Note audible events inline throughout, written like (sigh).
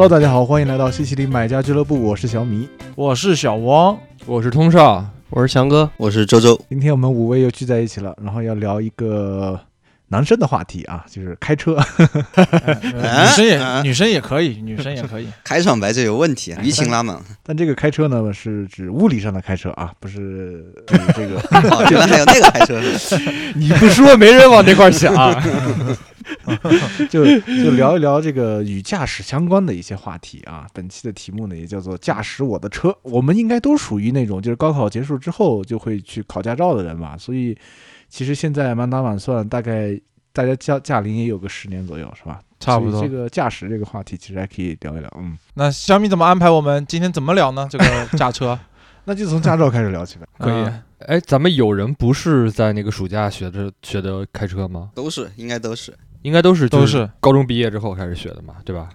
Hello，大家好，欢迎来到西西里买家俱乐部，我是小米。我是小汪，我是通少，我是强哥，我是周周。今天我们五位又聚在一起了，然后要聊一个男生的话题啊，就是开车。女生也啊女生也可以，女生也可以。(laughs) 开场白就有问题啊，舆情拉满。但这个开车呢，是指物理上的开车啊，不是这个 (laughs) 哦，原来还有那个开车？(laughs) 你不说没人往这块儿想。(laughs) 就就聊一聊这个与驾驶相关的一些话题啊。本期的题目呢，也叫做“驾驶我的车”。我们应该都属于那种就是高考结束之后就会去考驾照的人吧，所以其实现在满打满算，大概大家驾驾龄也有个十年左右，是吧？差不多这个驾驶这个话题，其实还可以聊一聊。嗯，那小米怎么安排我们今天怎么聊呢？这个驾车 (laughs) 那就从驾照开始聊起呗。(laughs) 可以嗯哎，咱们有人不是在那个暑假学的学的开车吗？都是，应该都是。应该都是都是高中毕业之后开始学的嘛，对吧？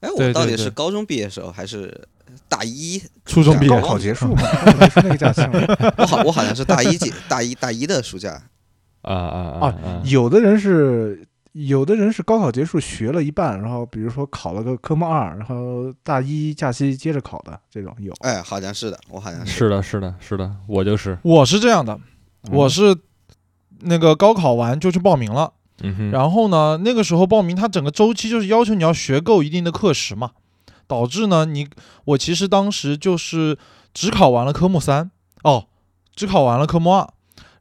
哎，对我到底是高中毕业时候还是大一？初中毕业高考结束嘛，结束 (laughs) 那个假期嘛。我好，我好像是大一届，大一大一的暑假。啊啊啊啊啊！有的人是，有的人是高考结束学了一半，然后比如说考了个科目二，然后大一假期接着考的这种有。哎，好像是的，我好像是。是的，是的，是的，我就是。我是这样的，我是那个高考完就去报名了，嗯哼，然后呢，那个时候报名，它整个周期就是要求你要学够一定的课时嘛，导致呢，你我其实当时就是只考完了科目三，哦，只考完了科目二，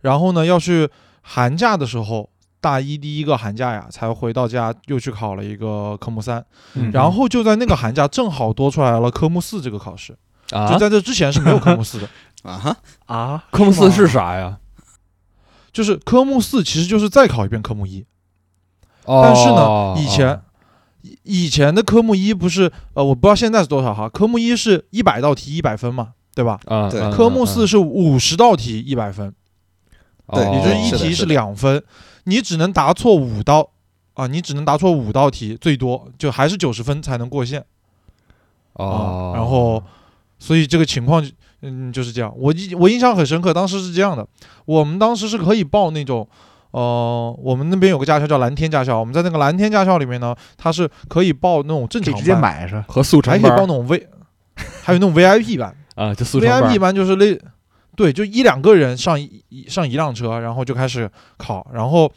然后呢要去寒假的时候，大一第一个寒假呀，才回到家又去考了一个科目三，嗯然后就在那个寒假正好多出来了科目四这个考试，啊？就，在这之前是没有科目四的，(laughs) 啊哈，啊，科目四是啥呀？就是科目四其实就是再考一遍科目一。哦，但是呢，以前、哦以以前的科目一不是呃，我不知道现在是多少哈。科目一是一百道题一百分嘛，对吧？啊，对啊科目四，是五十道题一百分，对哦也就是一题是两分，你只能答错五道啊，你只能答错五道题，最多就还是九十分才能过线哦啊。，然后，所以这个情况嗯就是这样。我印我印象很深刻，当时是这样的，我们当时是可以报那种。呃，我们那边有个驾校叫蓝天驾校，我们在那个蓝天驾校里面呢，它是可以报那种正常班，直接买是？和速成还可以报那种 V，还有那种 VIP 班。啊，就速成班，VIP 班就是类，对，就一两个人上一一上一辆车，然后就开始考。然后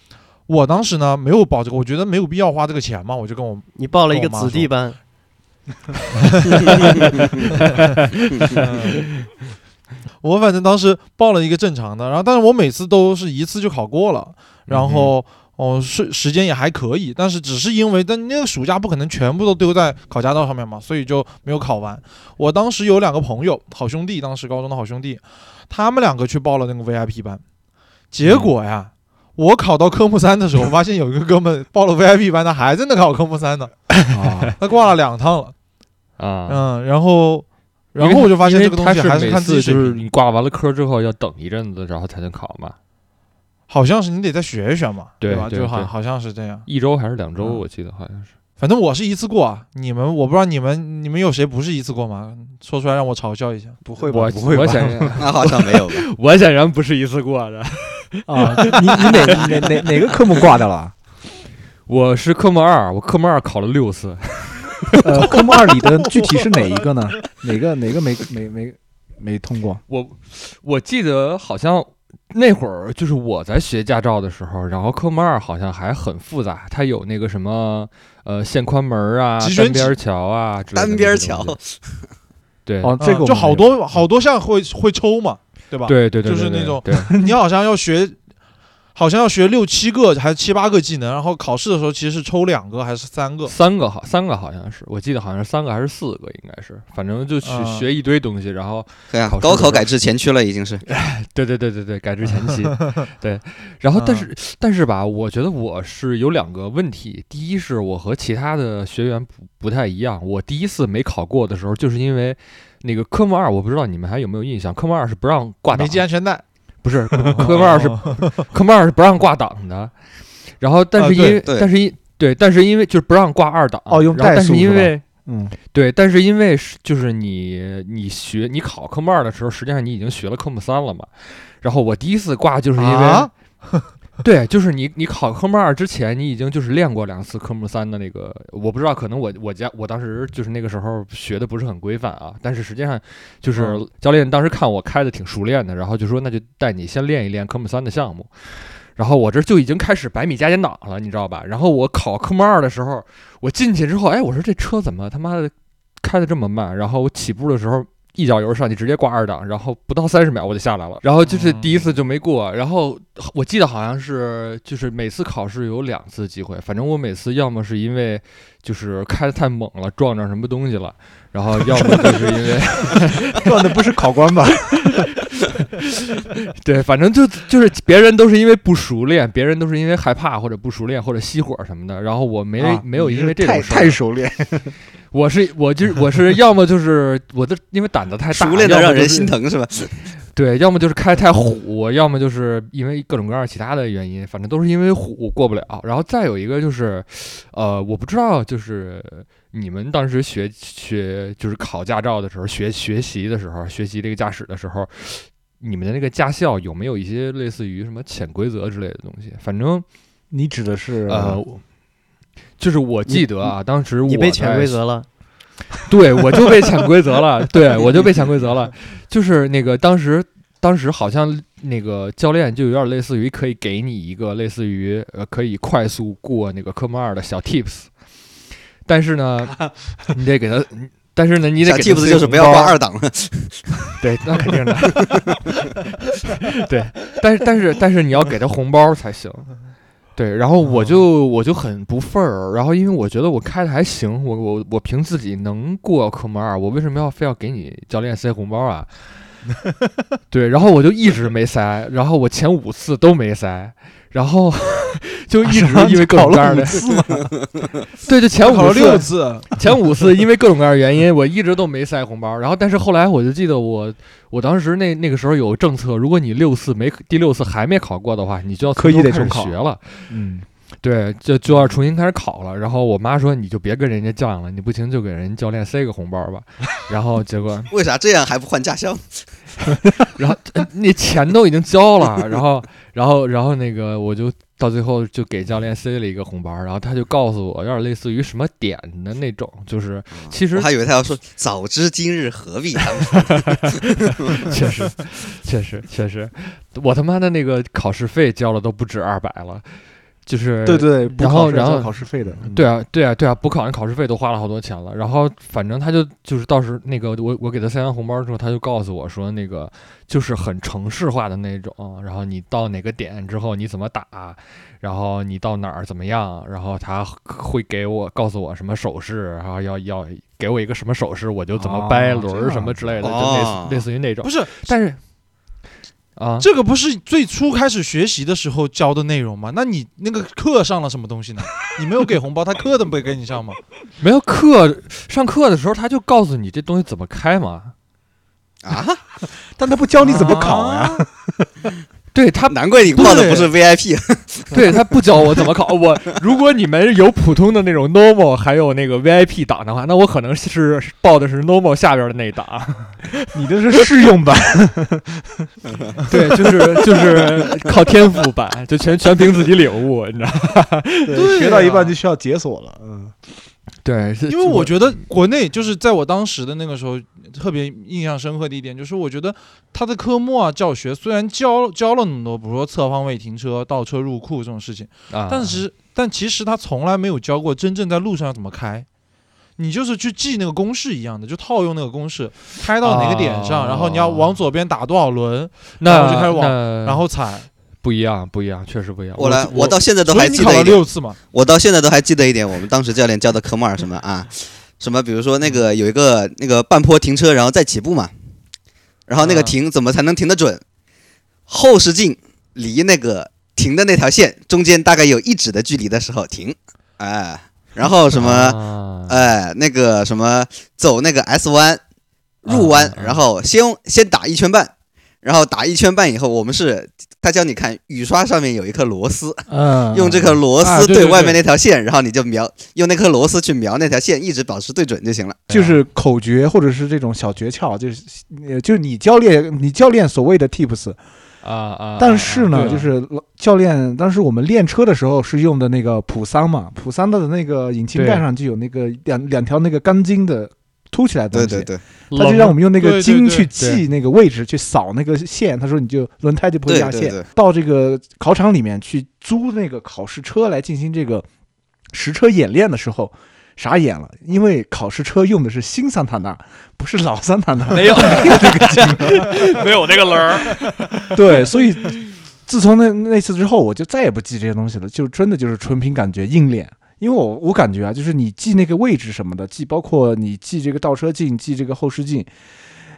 我当时呢没有报这个，我觉得没有必要花这个钱嘛，我就跟我你报了一个子弟班，(laughs) (laughs) (laughs) 我反正当时报了一个正常的，然后但是我每次都是一次就考过了，然后。哦，是时间也还可以，但是只是因为，但那个暑假不可能全部都丢在考驾照上面嘛，所以就没有考完。我当时有两个朋友，好兄弟，当时高中的好兄弟，他们两个去报了那个 VIP 班，结果呀，我考到科目三的时候，发现有一个哥们报了 VIP 班，他还在那考科目三呢，啊，他挂了两趟了，啊，嗯，然后，然后我就发现这个东西还是看自己次就是，你挂完了科之后要等一阵子，然后才能考嘛，好像是你得再学一学嘛，对对对就好好像是这样。一周还是两周，嗯我记得好像是。反正我是一次过啊，你们我不知道你们你们有谁不是一次过吗？说出来让我嘲笑一下。不会吧？我不会吧我？显然那好像没有吧？(laughs) 我显然不是一次过的，(laughs) 啊，就你你哪哪哪哪个科目挂掉了？(laughs) 我是科目二，我科目二考了六次。呃，科目二里的 (laughs) 具体是哪一个呢？哪个哪个没没没没通过？我我记得好像那会儿就是我在学驾照的时候，然后科目二好像还很复杂，它有那个什么呃限宽门啊、单边桥啊之类的单边桥。对，哦，这个嗯就好多好多项会会抽嘛，对吧？对对对，对就是那种对 (laughs) 你好像要学，好像要学六七个还是七八个技能，然后考试的时候其实是抽两个还是三个？三个好，三个好像是，我记得好像是三个还是四个，应该是，反正就学、嗯学一堆东西，然后对啊高考改制前驱了，已经是。(laughs) 对对对对对，改制前期，(laughs) 对，然后但是、但是吧，我觉得我是有两个问题，第一是我和其他的学员不不太一样，我第一次没考过的时候，就是因为那个科目二，我不知道你们还有没有印象，科目二是不让挂档没系，安全带，不是科目二是科目二是不让挂档的，然后但啊是因为、但是因对，但是因为就是不让挂二档，哦用但代数是因为？嗯，对，但是因为是就是你你学你考科目二的时候，实际上你已经学了科目三了嘛。然后我第一次挂就是因为、啊 (laughs) 对，就是你你考科目二之前，你已经就是练过两次科目三的那个，我不知道，可能我我家我当时就是那个时候学的不是很规范啊，但是实际上就是嗯教练当时看我开的挺熟练的，然后就说那就带你先练一练科目三的项目。然后我这就已经开始百米加减档了，你知道吧？然后我考科目二的时候，我进去之后，哎，我说这车怎么他妈的开的这么慢？然后我起步的时候一脚油上去，直接挂二档，然后不到三十秒我就下来了。然后就是第一次就没过。然后我记得好像是就是每次考试有两次机会，反正我每次要么是因为就是开的太猛了撞着什么东西了，然后 (laughs) 要么就是因为撞的不是考官吧？(laughs) 对，反正就就是别人都是因为不熟练，别人都是因为害怕或者不熟练或者熄火什么的，然后我没、啊没有因为这种事儿太熟练，(laughs) 我是我就是 (laughs) 我是要么就是我的因为胆子太大，熟练的让人心疼是吧？(laughs) 对，要么就是开太虎，要么就是因为各种各样其他的原因，反正都是因为虎过不了。然后再有一个就是，呃，我不知道就是你们当时学学就是考驾照的时候，学学习的时候，学习这个驾驶的时候，你们的那个驾校有没有一些类似于什么潜规则之类的东西？反正你指的是呃，就是我记得啊，当时我你被潜规则了，(laughs) 对，我就被潜规则了。(laughs) 对，我就被潜规则了。就是那个当时，当时好像那个教练就有点类似于可以给你一个类似于呃可以快速过那个科目二的小 tips，但是呢，(laughs) 你得给他。但是呢，你得 tips 就是不要挂二档。对，那肯定的。对，但是但是但是你要给他红包才行。对，然后我就我就很不忿儿，然后因为我觉得我开的还行，我我我凭自己能过科目二，我为什么要非要给你教练塞红包啊？(laughs) 对，然后我就一直没塞，然后我前五次都没塞，然后 (laughs) 就一直因为各种各样的，(laughs) 对，就前五六次，次，前五次因为各种各样的原因，我一直都没塞红包。然后，但是后来我就记得我，我当时那那个时候有政策，如果你六次没第六次还没考过的话，你就要刻意从头开始得重考学了。嗯，对，就就要重新开始考了。然后我妈说，你就别跟人家犟了，你不行就给人教练塞个红包吧。然后结果，(laughs) 为啥这样还不换驾校？(laughs) 然后呃那钱都已经交了，然后然后然后那个我就到最后就给教练塞了一个红包，然后他就告诉我，有点类似于什么点的那种，就是其实我还以为他要说早知今日何必当初。确实，确实，确实，我他妈的那个考试费交了都不止二百了，就是对对，补然后然后考试费的，嗯对，啊，对啊，对啊，补考那考试费都花了好多钱了。然后反正他就就是到时那个我我给他塞完红包之后，他就告诉我说那个就是很城市化的那种。然后你到哪个点之后你怎么打，然后你到哪儿怎么样，然后他会给我告诉我什么手势，然后要要给我一个什么手势，我就怎么掰哦轮儿什么之类的，就类哦似类似于那种不。是但是啊，这个不是最初开始学习的时候教的内容吗？那你那个课上了什么东西呢？你没有给红包，他课都没给你上吗？(laughs) 没有课上课的时候他就告诉你这东西怎么开嘛。啊，但他不教你怎么考呀？啊？(laughs) 对他难怪你报的不是 VIP，对 (laughs) 他不教我怎么考。我如果你们有普通的那种 normal，还有那个 VIP 档的话，那我可能是报的是 normal 下边的那一档。(laughs) 你这是试用版，(laughs) 对，就是就是靠天赋版，就全全凭自己领悟，你知道吗？对学到一半就需要解锁了，嗯，对，是因为我觉得国内就是在我当时的那个时候特别印象深刻的一点，就是我觉得他的科目啊教学虽然教教了那么多，比如说侧方位停车、倒车入库这种事情，啊，但是但其实他从来没有教过真正在路上要怎么开。你就是去记那个公式一样的，就套用那个公式，开到哪个点上，哦然后你要往左边打多少轮，那然后就开始往然后踩。不一样，不一样，确实不一样。我来，我我到现在都还记得一点，六次嘛？我到现在都还记得一点，我们当时教练教的科目二什么啊，什么比如说那个有一个那个半坡停车，然后再起步嘛，然后那个啊停怎么才能停得准？后视镜离那个停的那条线中间大概有一指的距离的时候停，哎，然后什么？啊哎，那个什么，走那个 S 弯，入弯，然后先先打一圈半，然后打一圈半以后，我们是他教你看雨刷上面有一颗螺丝，嗯用这颗螺丝对外面对对对那条线，然后你就瞄，用那颗螺丝去瞄那条线，一直保持对准就行了。就是口诀或者是这种小诀窍，就是呃，就是你教练你教练所谓的 tips，啊啊！但是呢，就是教练当时我们练车的时候是用的那个普桑嘛，普桑的那个引擎盖上就有那个两两条那个钢筋的凸起来的东西，对对对他就让我们用那个筋去记那个位置，去扫那个线。他说你就轮胎就不会压线。到这个考场里面去租那个考试车来进行这个实车演练的时候，傻眼了，因为考试车用的是新桑塔纳，不是老桑塔纳。没有 (laughs) 没有那个轮儿。对，所以自从那那次之后，我就再也不记这些东西了，就真的就是纯凭感觉硬练。因为我我感觉啊，就是你记那个位置什么的，记包括你记这个倒车镜，记这个后视镜。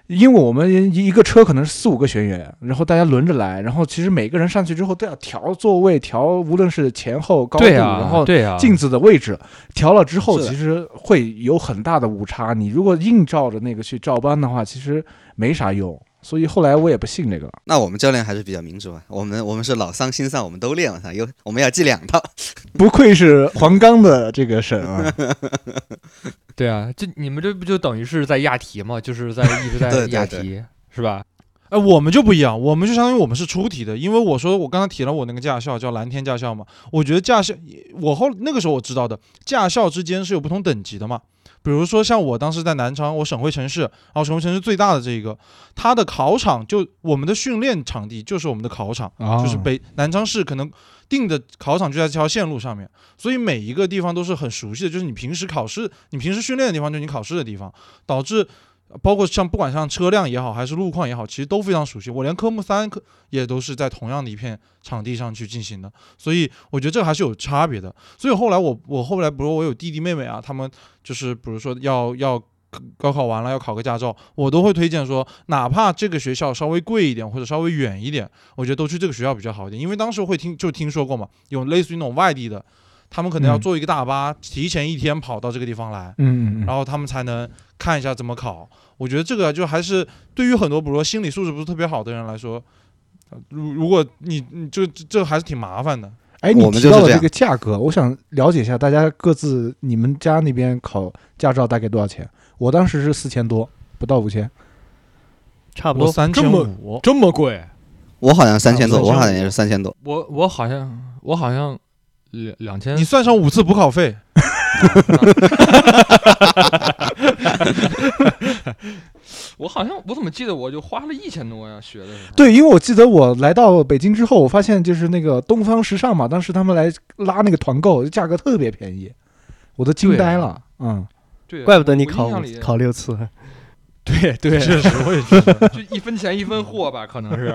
因为我们一个车可能是四五个学员，然后大家轮着来，然后其实每个人上去之后都要调座位，调无论是前后高度，对啊，然后对啊，镜子的位置调了之后，其实会有很大的误差。你如果硬照着那个去照搬的话，其实没啥用。所以后来我也不信这个了。那我们教练还是比较民主啊。我们我们是老桑新桑，我们都练，我操，有我们要记两套。(laughs) 不愧是黄冈的这个省啊！(laughs) 对啊，这你们这不就等于是在押题吗？就是在一直在对对对押题，是吧？哎，我们就不一样，我们就相当于我们是出题的，因为我说我刚才提了我那个驾校叫蓝天驾校嘛，我觉得驾校，我后那个时候我知道的，驾校之间是有不同等级的嘛。比如说像我当时在南昌，我省会城市，然后省会城市最大的这一个，它的考场就我们的训练场地就是我们的考场，啊。就是北南昌市可能定的考场就在这条线路上面，所以每一个地方都是很熟悉的，就是你平时考试、你平时训练的地方，就是你考试的地方，导致包括像不管像车辆也好，还是路况也好，其实都非常熟悉。我连科目三科也都是在同样的一片场地上去进行的，所以我觉得这还是有差别的。所以后来我我后来比如我有弟弟妹妹啊，他们就是比如说要要。高考完了要考个驾照，我都会推荐说，哪怕这个学校稍微贵一点或者稍微远一点，我觉得都去这个学校比较好一点。因为当时会听就听说过嘛，有类似于那种外地的，他们可能要嗯坐一个大巴，提前一天跑到这个地方来，嗯嗯嗯，然后他们才能看一下怎么考。我觉得这个就还是对于很多比如说心理素质不是特别好的人来说，呃如如果你你就这这还是挺麻烦的。哎，你我们就是这样提到了这个价格，我想了解一下大家各自你们家那边考驾照大概多少钱？我当时是四千多，不到五千。差不多。我三千这么五，这么贵？我好像三千多，啊我好像也是三千多。我我好像我好像两两千你算上五次补考费，(laughs) 我好像我怎么记得我就花了一千多呀？学的时候。对，因为我记得我来到北京之后，我发现就是那个东方时尚嘛，当时他们来拉那个团购，价格特别便宜，我都惊呆了。嗯，对，怪不得你考考六次，对对，确实我也觉得。(laughs) 就一分钱一分货吧，可能是。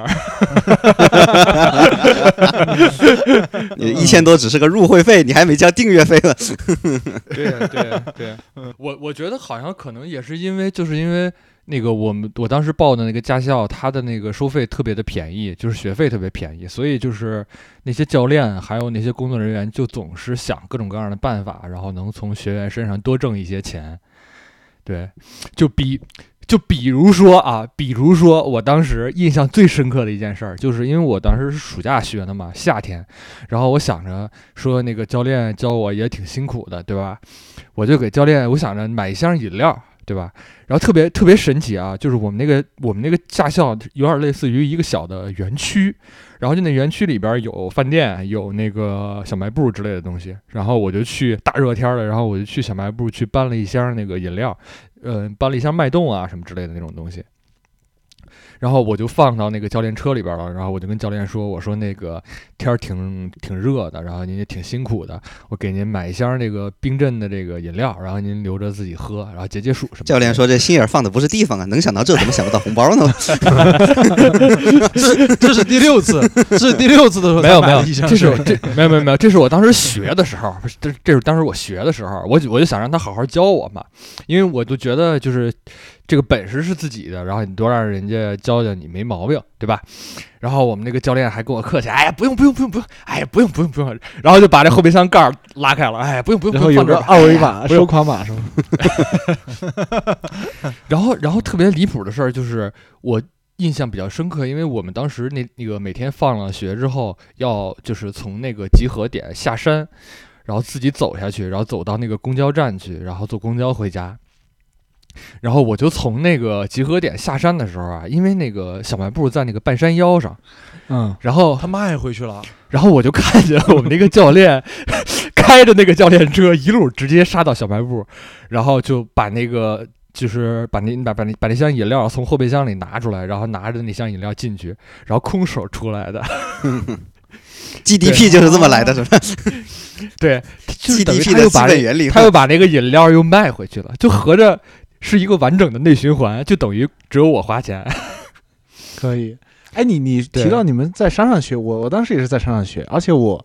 (laughs) 一千多只是个入会费，你还没交订阅费呢。(laughs) 对对对，我我觉得好像可能也是因为，就是因为那个我们我当时报的那个驾校，它的那个收费特别的便宜，就是学费特别便宜，所以就是那些教练还有那些工作人员就总是想各种各样的办法，然后能从学员身上多挣一些钱。对，就比就比如说啊，比如说我当时印象最深刻的一件事儿，就是因为我当时是暑假学的嘛，夏天，然后我想着说那个教练教我也挺辛苦的，对吧？我就给教练，我想着买一箱饮料，对吧？然后特别特别神奇啊，就是我们那个我们那个驾校有点类似于一个小的园区，然后就那园区里边有饭店，有那个小卖部之类的东西，然后我就去大热天的，然后我就去小卖部去搬了一箱那个饮料，呃，搬了一箱脉动啊什么之类的那种东西。然后我就放到那个教练车里边了，然后我就跟教练说：“我说那个天儿挺挺热的，然后您也挺辛苦的，我给您买一箱那个冰镇的这个饮料，然后您留着自己喝，然后解解暑什么。”教练说这心眼儿放的不是地方啊，能想到这怎么想不到红包呢？这 (laughs) 这是第六次，这是第六次的时候没有没有，这是水这没有没有没有，这是我当时学的时候，这这是当时我学的时候，我就我就想让他好好教我嘛，因为我就觉得就是这个本事是自己的，然后你多让人家教教你没毛病，对吧？然后我们那个教练还跟我客气，哎呀不用不用不用不用，哎呀不用不用不用，然后就把这后备箱盖拉开了，哎呀不用不用，不用放这二维码、不用收款码是吗？然后，然后特别离谱的事儿就是我印象比较深刻，因为我们当时那那个每天放了学之后，要就是从那个集合点下山，然后自己走下去，然后走到那个公交站去，然后坐公交回家。然后我就从那个集合点下山的时候啊，因为那个小卖部在那个半山腰上，嗯，然后他卖回去了，然后我就看见我们那个教练 (laughs) 开着那个教练车一路直接杀到小卖部，然后就把那个就是把那把把那把那箱饮料从后备箱里拿出来，然后拿着那箱饮料进去，然后空手出来的。(laughs) GDP 就是这么来的，是吧对，就是等于？GDP 的基他又把本原理，他又把那个饮料又卖回去了，就合着是一个完整的内循环，就等于只有我花钱。(laughs) 可以。哎，你你提到你们在山上学，我我当时也是在山上学，而且我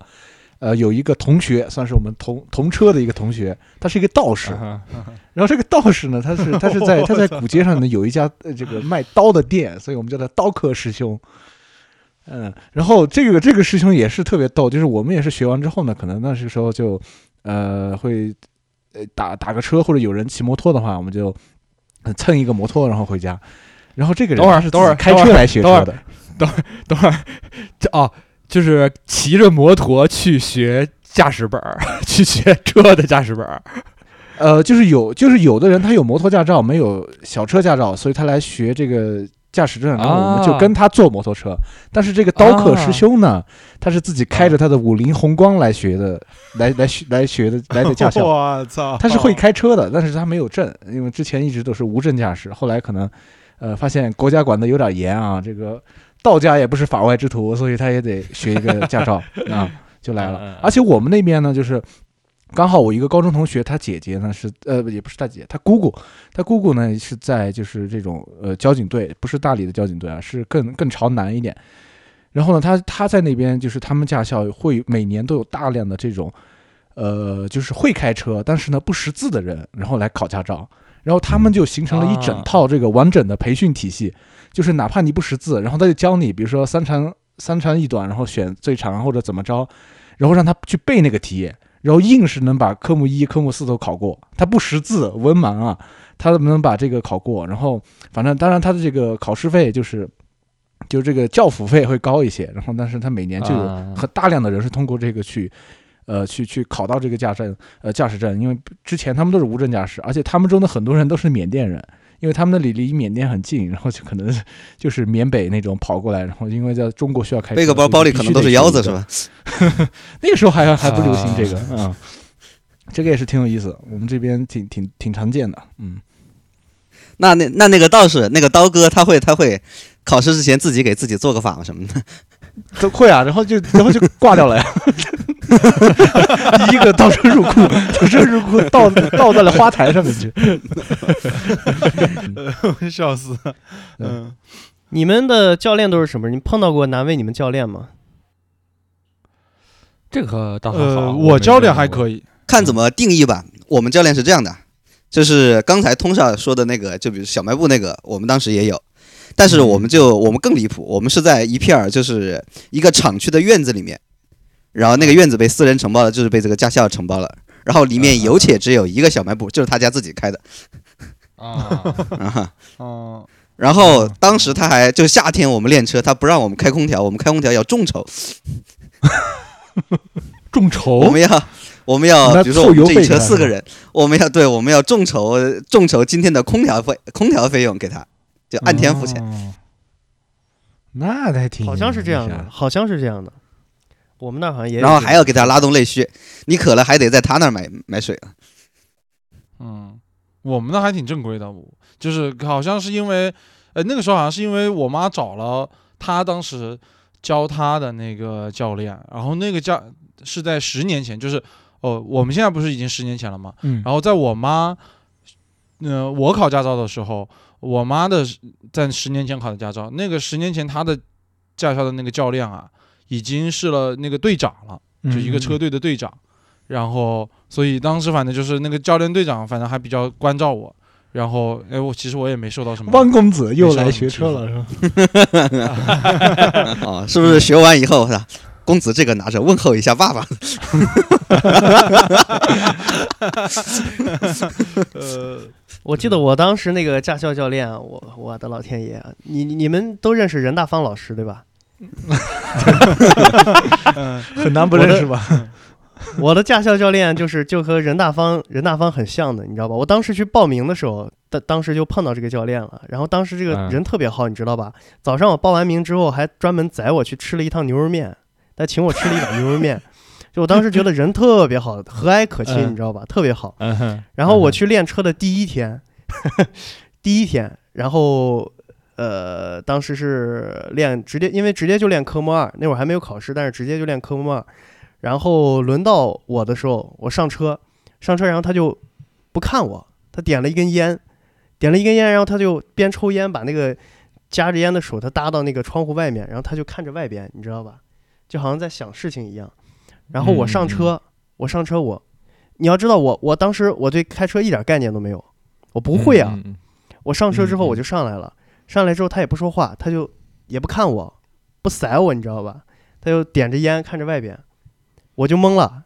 呃有一个同学，算是我们同同车的一个同学，他是一个道士。啊然后这个道士呢，他是他是在 (laughs) 他在古街上呢有一家呃这个卖刀的店，所以我们叫他刀客师兄。嗯，然后这个这个师兄也是特别逗，就是我们也是学完之后呢，可能那时候就呃会呃打打个车，或者有人骑摩托的话，我们就呃蹭一个摩托然后回家。然后这个人等会儿是等会儿开车来学车的等会儿等会儿，这 (laughs) 哦，就是骑着摩托去学驾驶本儿，(laughs) 去学车的驾驶本儿。呃，就是有就是有的人他有摩托驾照，没有小车驾照，所以他来学这个驾驶证，然后我们就啊跟他坐摩托车。但是这个刀客师兄呢，他是自己开着他的五菱宏光来学的，(laughs) 来来学来学的来的驾校。(laughs) 我操，他是会开车的，但是他没有证，因为之前一直都是无证驾驶，后来可能呃发现国家管的有点严啊，这个道家也不是法外之徒，所以他也得学一个驾照 (laughs) 啊，就来了嗯。而且我们那边呢，就是刚好我一个高中同学，他姐姐呢是呃也不是大姐，他姑姑，他姑姑呢是在就是这种呃交警队，不是大理的交警队啊，是更更朝南一点。然后呢，他他在那边就是他们驾校会每年都有大量的这种，呃，就是会开车，但是呢不识字的人，然后来考驾照，然后他们就形成了一整套这个完整的培训体系，就是哪怕你不识字，然后他就教你，比如说三长三长一短，然后选最长或者怎么着，然后让他去背那个题，然后硬是能把科目一、科目四都考过。他不识字，文盲啊，他能把这个考过。然后反正当然他的这个考试费就是。就这个教辅费会高一些，然后但是他每年就有啊很大量的人是通过这个去，呃，去去考到这个驾证，呃，驾驶证，因为之前他们都是无证驾驶，而且他们中的很多人都是缅甸人，因为他们那里离缅甸很近，(laughs) 然后就可能 (laughs) 就是缅北那种跑过来，然后因为在中国需要开车，背个包包里可能都是腰子是吧？吧？(laughs) 那个时候还还不流行这个啊啊、这个也是挺有意思，我们这边挺挺挺常见的，嗯，那那那那个道士，那个刀哥，他会他会考试之前自己给自己做个法什么的？都会啊，然后就然后就挂掉了呀，第 (laughs) 一个倒车入库，倒车入库倒倒在了花台上面去，(laughs) 笑死。嗯，你们的教练都是什么人？你碰到过难为你们教练吗？这个倒还好，呃，我我教练还以。可以，看怎么定义吧。我们教练是这样的，就是刚才通少说的那个，就比如小卖部那个，我们当时也有，但是我们就我们更离谱，我们是在一片儿就是一个厂区的院子里面，然后那个院子被私人承包了，就是被这个驾校承包了，然后里面有且只有一个小卖部，就是他家自己开的。啊，(laughs) 然后当时他还就夏天我们练车，他不让我们开空调，我们开空调要众筹，众筹？我们要我们要比如说我们这一车四个人，我们要对我们要众筹众筹今天的空调费空调费用给他，就按天付钱。哦。那还挺好像是这样的，好像是这样的。我们那儿好像也有然后还要给他拉动内需，你渴了还得在他那儿买买水啊。嗯，我们那还挺正规的，我就是好像是因为，呃，那个时候好像是因为我妈找了她当时教她的那个教练，然后那个教是在十年前，就是哦，我们现在不是已经十年前了嘛？嗯，然后在我妈，嗯、我考驾照的时候，我妈的在十年前考的驾照，那个十年前她的驾校的那个教练啊，已经是了那个队长了。嗯就一个车队的队长，然后所以当时反正就是那个教练队长，反正还比较关照我，然后哎，我其实我也没受到什么，汪公子又来学车了，是吧？啊，(laughs) 是不是学完以后是吧？公子这个拿着问候一下爸爸。(laughs) 呃，我记得我当时那个驾校教练啊，我我的老天爷你你们都认识任大方老师对吧？嗯，(laughs) 很难不认识吧？我的驾校教练就是就和任大方任大方很像的，你知道吧？我当时去报名的时候，当当时就碰到这个教练了，然后当时这个嗯人特别好，你知道吧？早上我报完名之后，还专门载我去吃了一趟牛肉面，他请我吃了一碗牛肉面，(laughs) 就我当时觉得人特别好，和蔼可亲，嗯你知道吧？特别好。然后我嗯去练车的第一天，(laughs) 第一天，然后呃，当时是练直接，因为直接就练科目二，那会儿还没有考试，但是直接就练科目二。然后轮到我的时候，我上车，上车，然后他就不看我，他点了一根烟，点了一根烟，然后他就边抽烟，把那个夹着烟的手他搭到那个窗户外面，然后他就看着外边，你知道吧？就好像在想事情一样。然后我上车，我上车我，你要知道我我当时我对开车一点概念都没有，我不会啊。我上车之后我就上来了，上来之后他也不说话，他就也不看我，不塞我，你知道吧？他就点着烟看着外边，我就懵了，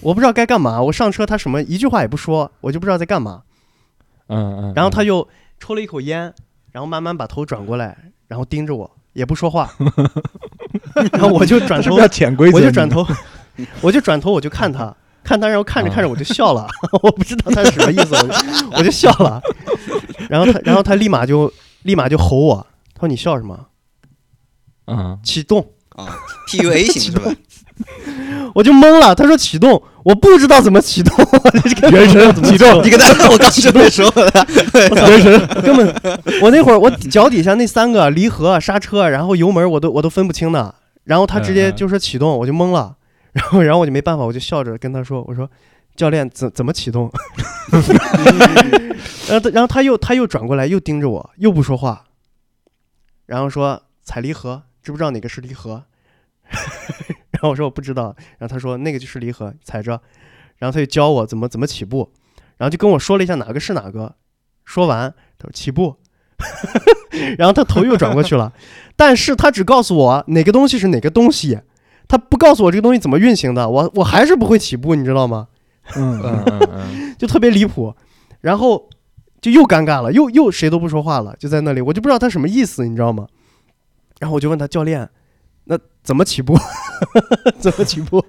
我不知道该干嘛。我上车他什么一句话也不说，我就不知道在干嘛。嗯嗯，然后他又抽了一口烟，然后慢慢把头转过来，然后盯着我，也不说话。(laughs) 然后我就转头？(laughs) 我就转头，我就转头，我就看他，看他，然后看着看着我就笑了，(laughs) 我不知道他是什么意思，我就我就笑了，然后他，然后他立马就立马就吼我，他说你笑什么？嗯。启动，啊，PUA (laughs) 型是吧？我就懵了，他说启动，我不知道怎么启动，(laughs) 原神 (laughs) 启动，你跟他，我刚是这么说的。原神。根本，我那会儿我脚底下那三个离合、刹车，然后油门我都我都分不清的，然后他直接就说启动，我就懵了，然后然后我就没办法，我就笑着跟他说，我说教练怎怎么启动？(laughs) 然后他 (laughs) 然后他又他又转过来又盯着我，又不说话，然后说踩离合，知不知道哪个是离合？(laughs) 然后我说我不知道，然后他说那个就是离合，踩着，然后他就教我怎么怎么起步，然后就跟我说了一下哪个是哪个，说完他说起步，然后他头又转过去了，但是他只告诉我哪个东西是哪个东西，他不告诉我这个东西怎么运行的，我我还是不会起步，你知道吗？嗯嗯嗯嗯，就特别离谱，然后就又尴尬了，又又谁都不说话了，就在那里，我就不知道他什么意思，你知道吗？然后我就问他教练，那怎么起步？(laughs) 怎么起步？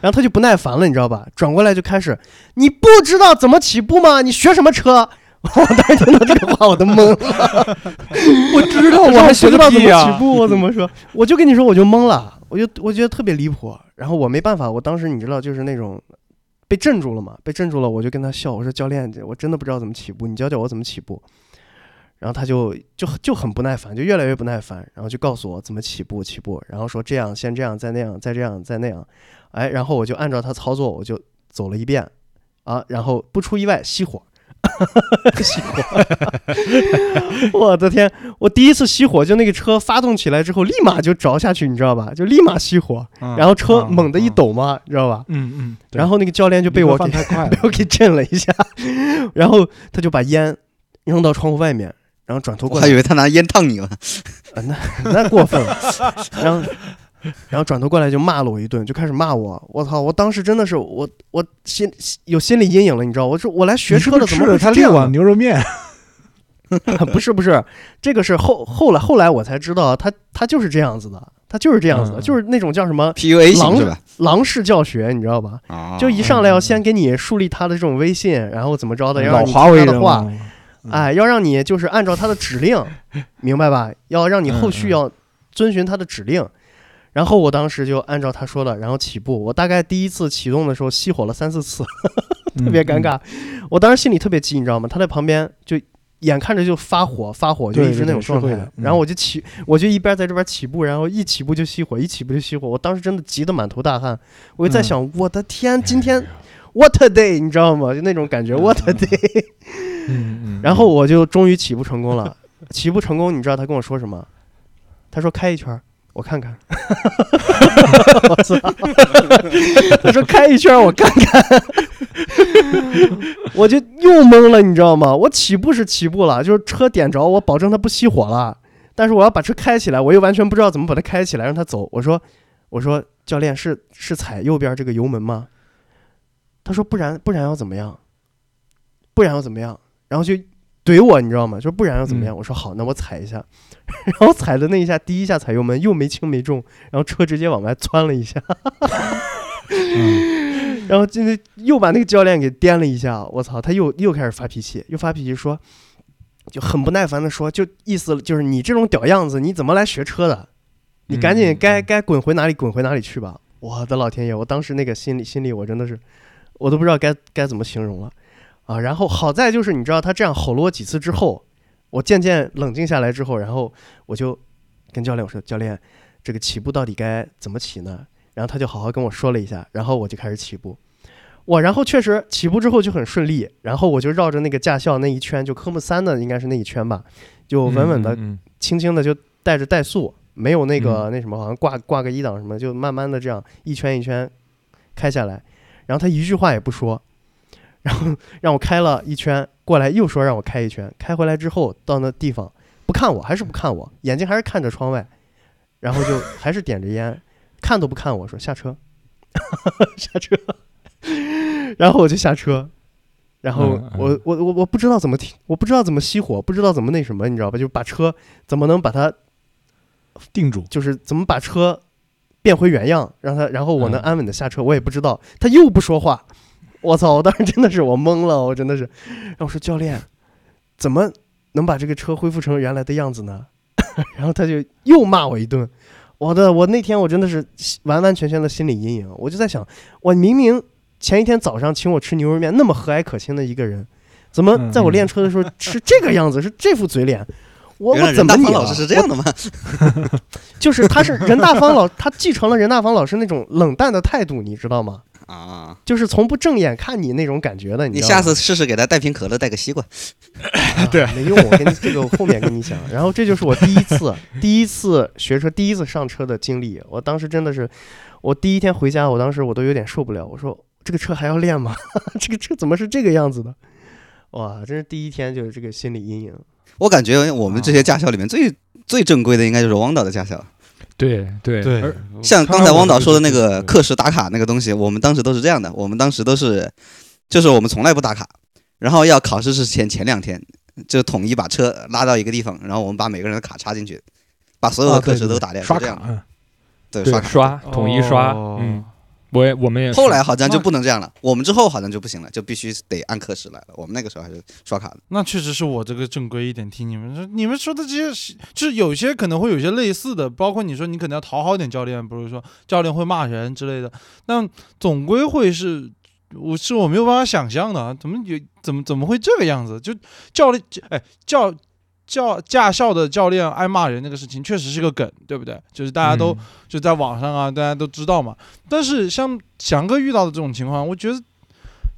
然后他就不耐烦了，你知道吧？转过来就开始，你不知道怎么起步吗？你学什么车？(laughs) 我当时听到这个话，我都懵了。(laughs) 我知道，我我还学的不到怎么起，步，我怎么说？我就跟你说，我就懵了，我就我觉得特别离谱。然后我没办法，我当时你知道，就是那种被镇住了嘛，被镇住了，我就跟他笑，我说教练，我真的不知道怎么起步，你教教我怎么起步。然后他就就就很不耐烦，就越来越不耐烦，然后就告诉我怎么起步起步，然后说这样先这样再那样再这样再那样，哎，然后我就按照他操作，我就走了一遍，啊，然后不出意外熄火，(laughs) 熄火，(laughs) 我的天！我第一次熄火，就那个车发动起来之后，立马就着下去，你知道吧？就立马熄火，然后车猛地一，抖嘛，你知道吧？嗯嗯，然后那个教练就被我给 (laughs) 被我给震了一下，然后他就把烟扔到窗户外面，然后转头过来我还以，为他拿烟烫你了。啊那那过分了，然后然后转头过来就骂了我一顿，就开始骂我，我操！我当时真的是我我心有心理阴影了，你知道？我说我来学车的，怎么会吃了他六碗？牛肉面？(laughs) 不是不是，这个是后后来后来我才知道，他他就是这样子的，他就是这样子的，嗯就是那种叫什么 PUA 型狼是吧？狼式教学，你知道吧？啊就一上来要先给你树立他的这种威信，然后怎么着的，要让你华为人听他的话，物，哎，要让你就是按照他的指令，明白吧？要让你后续要遵循他的指令。然后我当时就按照他说的，然后起步。我大概第一次启动的时候熄火了三四次，特别尴尬。我当时心里特别急，你知道吗？他在旁边就眼看着就发火，发火就一直那种状态然后我就起，我就一边在这边起步，然后一起步就熄火，一起步就熄火。我当时真的急得满头大汗。我就在嗯想，我的天，今天 what a day，你知道吗？就那种感觉，what a day。然后我就终于起步成功了。起步成功，你知道他跟我说什么？他说开一圈儿，我看看。我操！他说开一圈，我看看。(laughs) 我就又懵了，你知道吗？我起步是起步了，就是车点着，我保证它不熄火了。但是我要把车开起来，我又完全不知道怎么把它开起来，让它走。我说，我说教练是是踩右边这个油门吗？他说不然不然要怎么样？不然要怎么样？然后就怼我，你知道吗？就不然要怎么样？我说好，那我踩一下。(laughs) 然后踩的那一下，第一下踩油门又没轻没重，然后车直接往外窜了一下。嗯 (laughs) 然后今天又把那个教练给颠了一下，我操，他又又开始发脾气，又发脾气说，就很不耐烦的说，就意思就是你这种屌样子，你怎么来学车的？你赶紧嗯该该滚回哪里滚回哪里去吧！我的老天爷，我当时那个心里心里我真的是，我都不知道该该怎么形容了啊！然后好在就是你知道他这样吼了我几次之后，我渐渐冷静下来之后，然后我就跟教练我说：“教练，这个起步到底该怎么起呢？”然后他就好好跟我说了一下，然后我就开始起步。我然后确实起步之后就很顺利，然后我就绕着那个驾校那一圈，就科目三的应该是那一圈吧，就稳稳的、嗯轻轻的就带着怠速，没有那个、那什么，好像挂挂个一档什么，就慢慢的这样一圈一圈开下来。然后他一句话也不说，然后让我开了一圈过来，又说让我开一圈，开回来之后到那地方不看我，还是不看我，眼睛还是看着窗外，然后就 (laughs) 还是点着烟，看都不看我说下车，(laughs) 下车，(laughs) 然后我就下车。然后我我我我不知道怎么停，我不知道怎么熄火，不知道怎么那什么，你知道吧？就把车怎么能把它定住，就是怎么把车变回原样，让他，然后我能嗯安稳的下车，我也不知道，他又不说话，我操！我当时真的是我懵了，我真的是，然后我说教练，怎么能把这个车恢复成原来的样子呢？(laughs) 然后他就又骂我一顿，我的，我那天我真的是完完全全的心理阴影，我就在想，我明明前一天早上请我吃牛肉面，那么和蔼可亲的一个人，怎么在我练车的时候 (laughs) 是这个样子，是这副嘴脸？我我怎么你了任大方老师是这样的吗？(laughs) 就是他是任大方老，他继承了任大方老师那种冷淡的态度，你知道吗？啊，就是从不正眼看你那种感觉的。你下次试试给他带瓶可乐，带个西瓜。啊 (laughs) 没用，我跟你这个后面跟你讲。然后这就是我第一次第一次学车、第一次上车的经历。我当时真的是，我第一天回家，我当时我都有点受不了。我说这个车还要练吗？(laughs) 这个车怎么是这个样子的？哇，真是第一天就是这个心理阴影。我感觉我们这些驾校里面最最正规的应该就是汪导的驾校。对对对像刚才汪导说的那个课，时打卡那个东西，我们当时都是这样的。我们当时都是，就是我们从来不打卡，然后要考试之前前两天就统一把车拉到一个地方，然后我们把每个人的卡插进去，把所有的课时都打掉，刷就这样，。卡嗯对，刷卡。刷统一刷，哦嗯，我也我们也后来好像就不能这样了，我们之后好像就不行了，就必须得按课时来了。我们那个时候还是刷卡的。那确实是我这个正规一点，听你们说，你们说的这些是，就是有些可能会有些类似的，包括你说你可能要讨好点教练，比如说教练会骂人之类的，但总归会是，我是我没有办法想象的啊，怎么有怎么怎么会这个样子？就教练，哎，教教驾校的教练挨骂人那个事情，确实是个梗，对不对？就是大家都、嗯就在网上啊，大家都知道嘛。但是像翔哥遇到的这种情况，我觉得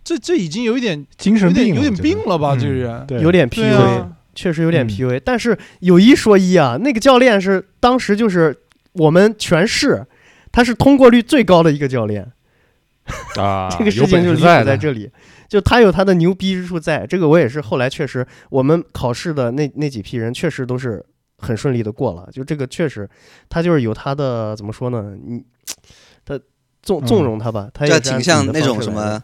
这这已经有一点精神有点有点病了吧？嗯这个人，对，有点 PUA，、啊，确实有点嗯 PUA，、但是有一说一啊，那个教练是当时就是我们全市他是通过率最高的一个教练，啊，(laughs) 这个事情就离谱本事在，在这里，就他有他的牛逼之处在。这个我也是后来确实，我们考试的那那几批人确实都是很顺利的过了。就这个确实，他就是有他的怎么说呢？你他纵纵容他吧，他也挺像那种什么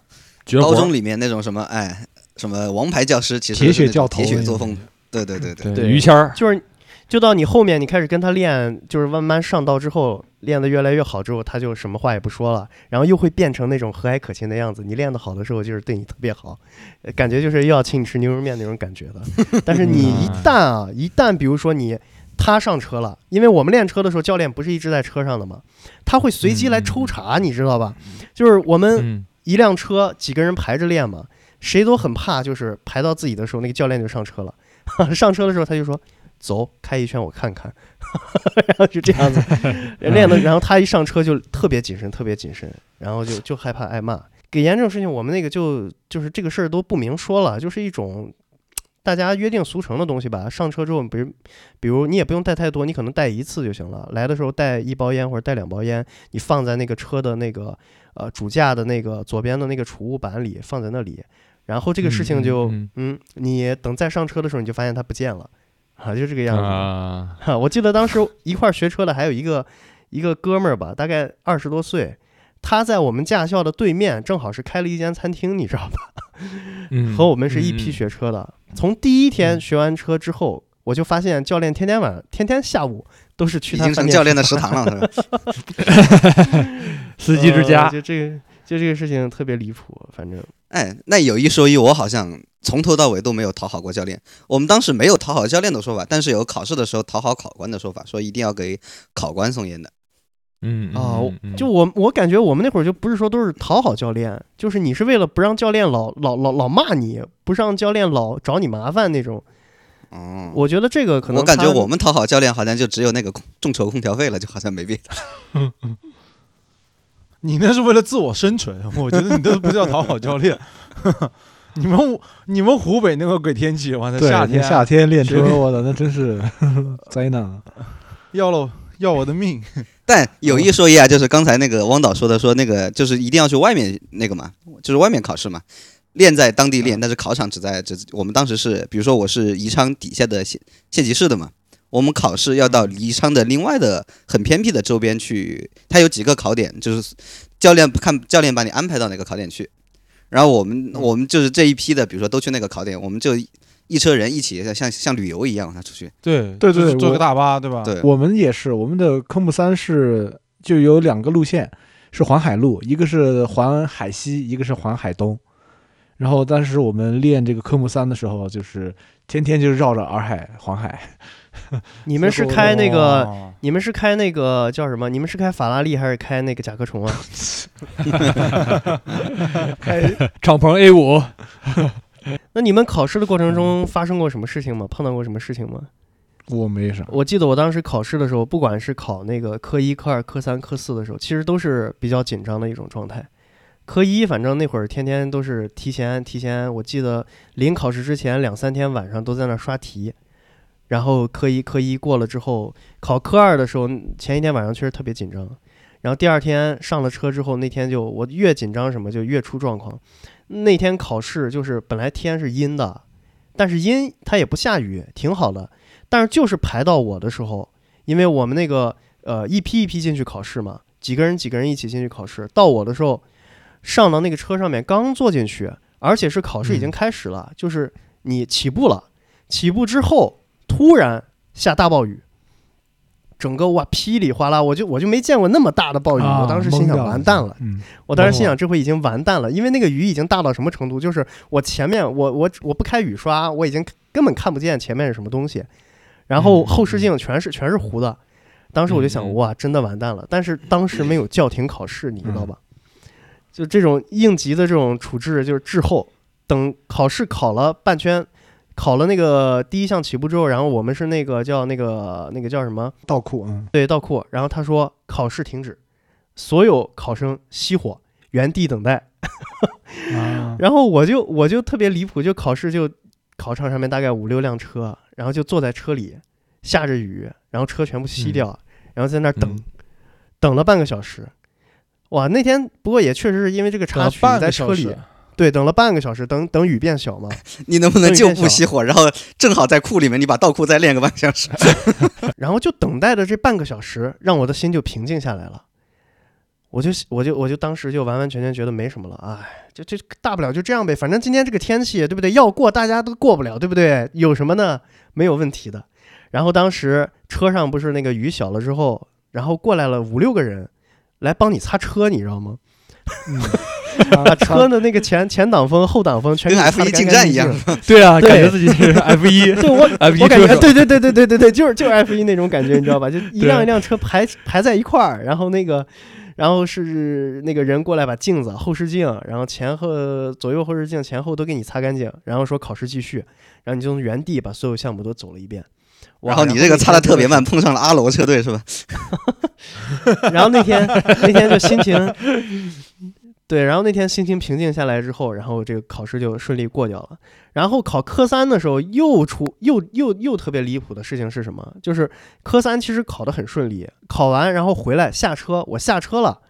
高中里面那种什么哎什么王牌教师，其实铁血教头铁血作风。对对对对，对于谦儿，就是就到你后面，你开始跟他练，就是慢慢上道之后，练得越来越好之后，他就什么话也不说了，然后又会变成那种和蔼可亲的样子。你练得好的时候，就是对你特别好，呃感觉就是又要请你吃牛肉面那种感觉的。(laughs) 但是你一旦啊，一旦比如说你他上车了，因为我们练车的时候，教练不是一直在车上的嘛，他会随机来抽查，你知道吧？就是我们嗯，一辆车几个人排着练嘛，谁都很怕，就是排到自己的时候，那个教练就上车了。(laughs) 上车的时候他就说：“走，开一圈我看看。(laughs) ”然后就这样子 (laughs) 练的，然后他一上车就特别谨慎，特别谨慎，然后就就害怕挨骂。给烟这种事情，我们那个就就是这个事儿都不明说了，就是一种。大家约定俗成的东西吧。上车之后，比如，比如你也不用带太多，你可能带一次就行了。来的时候带一包烟或者带两包烟，你放在那个车的那个呃主驾的那个左边的那个储物板里，放在那里。然后这个事情就嗯嗯你等再上车的时候，你就发现它不见了，啊，就这个样子。啊，哈，我记得当时一块儿学车的还有一个一个哥们儿吧，大概二十多岁，他在我们驾校的对面，正好是开了一间餐厅，你知道吧？嗯和我们是一批学车的。从第一天嗯学完车之后，我就发现教练天天晚天天下午都是去已他饭店经成教练的食堂了，是吧？(laughs) 司机之家呃，就这个就这个事情特别离谱，反正哎，那有一说一，我好像从头到尾都没有讨好过教练。我们当时没有讨好教练的说法，但是有考试的时候讨好考官的说法，说一定要给考官送烟的。嗯啊，嗯嗯就我我感觉我们那会儿就不是说都是讨好教练，就是你是为了不让教练老老老老骂你，不让教练老找你麻烦那种。哦，我觉得这个可能我感觉我们讨好教练好像就只有那个众筹空调费了，就好像没别的。(laughs) 你那是为了自我生存，我觉得你都不叫讨好教练。(laughs) (laughs) 你们你们湖北那个鬼天气，完了对，夏天夏天练车，我的那真是 (laughs) 灾难啊。(laughs) 要了要我的命。但有一说一啊，就是刚才那个汪导说的，说那个就是一定要去外面那个嘛，就是外面考试嘛，练在当地练，但是考场只在只我们当时是，比如说我是宜昌底下的县县级市的嘛，我们考试要到宜昌的另外的很偏僻的周边去，它有几个考点，就是教练看教练把你安排到哪个考点去，然后我们我们就是这一批的，比如说都去那个考点，我们就一车人一起像像旅游一样往那出去，对对对坐个大巴，对吧？对，我们也是，我们的科目三是就有两个路线，是环海路，一个是环海西，一个是环海东。然后当时我们练这个科目三的时候，就是天天就绕着洱海、环海。(laughs) 你们是开那个你们是开那个叫什么？你们是开法拉利还是开那个甲壳虫啊？(laughs) 开 (laughs) 敞篷 A 五，那你们考试的过程中发生过什么事情吗？碰到过什么事情吗？我没啥，我记得我当时考试的时候，不管是考那个科一、科二、科三、科四的时候，其实都是比较紧张的一种状态。科一反正那会儿天天都是提前提前，我记得临考试之前两三天晚上都在那刷题。然后科一科一过了之后，考科二的时候，前一天晚上确实特别紧张。然后第二天上了车之后，那天就我越紧张什么就越出状况。那天考试就是本来天是阴的，但是阴它也不下雨，挺好的。但是就是排到我的时候，因为我们那个呃一批一批进去考试嘛，几个人几个人一起进去考试，到我的时候，上到那个车上面刚坐进去，而且是考试已经开始了，就是你起步了，起步之后突然下大暴雨，整个哇噼里哗啦，我就我就没见过那么大的暴雨，啊我当时心想完蛋了。嗯，我当时心想，这回已经完蛋了，因为那个雨已经大到什么程度？就是我前面我我我不开雨刷，我已经根本看不见前面是什么东西，然后嗯后视镜全是全是糊的。当时我就想，哇，真的完蛋了。但是当时没有叫停考试，你知嗯道吧？就这种应急的这种处置，就是滞后。等考试考了半圈，考了那个第一项起步之后，然后我们是那个叫那个那个叫什么？倒库，啊，对，倒库。然后他说考试停止，所有考生熄火，原地等待。啊，(laughs) 然后我就我就特别离谱，就考试就考场上面大概五六辆车，然后就坐在车里，下着雨，然后车全部熄掉，然后在那儿等，嗯等了半个小时。哇，那天不过也确实是因为这个插曲在车里对，等了半个小时，等等雨变小嘛。(laughs) 你能不能就不熄火，然后正好在库里面，你把倒库再练个半小时？(laughs) (laughs) 然后就等待着这半个小时，让我的心就平静下来了。我就我就我就当时就完完全全觉得没什么了，哎，就就大不了就这样呗，反正今天这个天气对不对？要过大家都过不了，对不对？有什么呢？没有问题的。然后当时车上不是那个雨小了之后，然后过来了五六个人来帮你擦车，你知道吗？把车的那个前前挡风、后挡风全跟给你擦 F 得一进干干净站一样。对啊，对感觉自己是 (laughs) F 一对我 F 一我感觉，对对对对对对对，就是就是 F 一那种感觉，你知道吧？就 (laughs) 一辆一辆车排排在一块儿，然后那个，然后是那个人过来把镜子、后视镜，然后前后左右后视镜前后都给你擦干净，然后说考试继续，然后你就从原地把所有项目都走了一遍。然后你这个擦的特别慢，，碰上了阿罗车队是吧？(laughs) 然后那天那天就心情。对，然后那天心情平静下来之后，然后这个考试就顺利过掉了。然后考科三的时候又出又又又特别离谱的事情是什么？就是科三其实考得很顺利，考完然后回来下车，我下车了，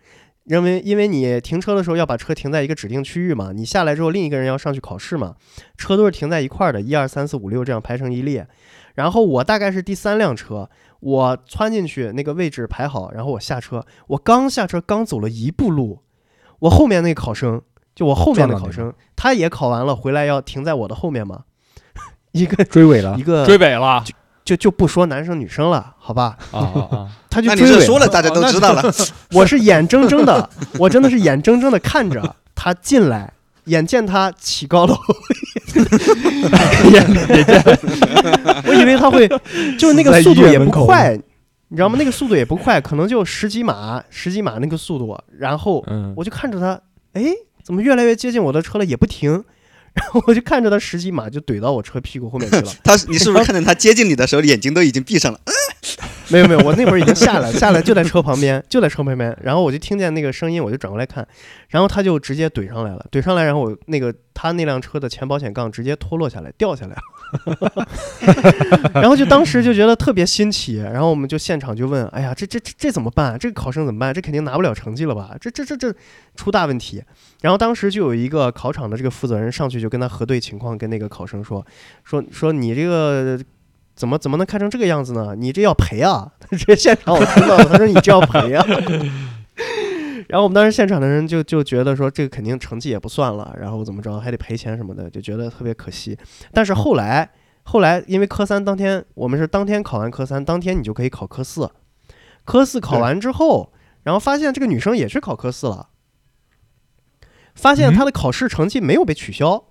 因为因为你停车的时候要把车停在一个指定区域嘛，你下来之后另一个人要上去考试嘛，车都是停在一块儿的，一二三四五六这样排成一列。然后我大概是第三辆车，我窜进去那个位置排好，然后我下车，我刚下车刚走了一步路，我后面那个考生，就我后面的考生，他也考完了，回来要停在我的后面嘛，(laughs) 一个追尾了一，个追尾了，就就就不说男生女生了，好吧？啊啊啊！他就追尾这说了，大家都知道了。(laughs) 我是眼睁睁的，我真的是眼睁睁的看着他进来，眼见他起高楼，(laughs) 我以为他会，就是那个速度也不快，你知道吗？那个速度也不快，可能就十几码，十几码那个速度，然后嗯，我就看着他，哎，怎么越来越接近我的车了，也不停。(laughs) 然后我就看着他十几码就怼到我车屁股后面去了，(laughs) 他，你是不是看见他接近你的时候，眼睛都已经闭上了？(laughs) 没有没有，我那会儿已经下来，(laughs) 下来就在车旁边，就在车旁边。然后我就听见那个声音，我就转过来看，然后他就直接怼上来了，怼上来，然后我那个他那辆车的前保险杠直接脱落下来，掉下来了。(laughs) 然后就当时就觉得特别新奇，然后我们就现场就问，哎呀，这这这这怎么办？这个考生怎么办？这肯定拿不了成绩了吧？这这这这出大问题。然后当时就有一个考场的这个负责人上去就跟他核对情况，跟那个考生说，说说你这个。怎么怎么能开成这个样子呢？你这要赔啊！他直接现场我听到了，他说你这要赔啊。(laughs) 然后我们当时现场的人就就觉得说这个肯定成绩也不算了，然后怎么着还得赔钱什么的，就觉得特别可惜。但是后来后来因为科三当天我们是当天考完科三，当天你就可以考科四。科四考完之后，然后发现这个女生也去考科四了，发现她的考试成绩没有被取消，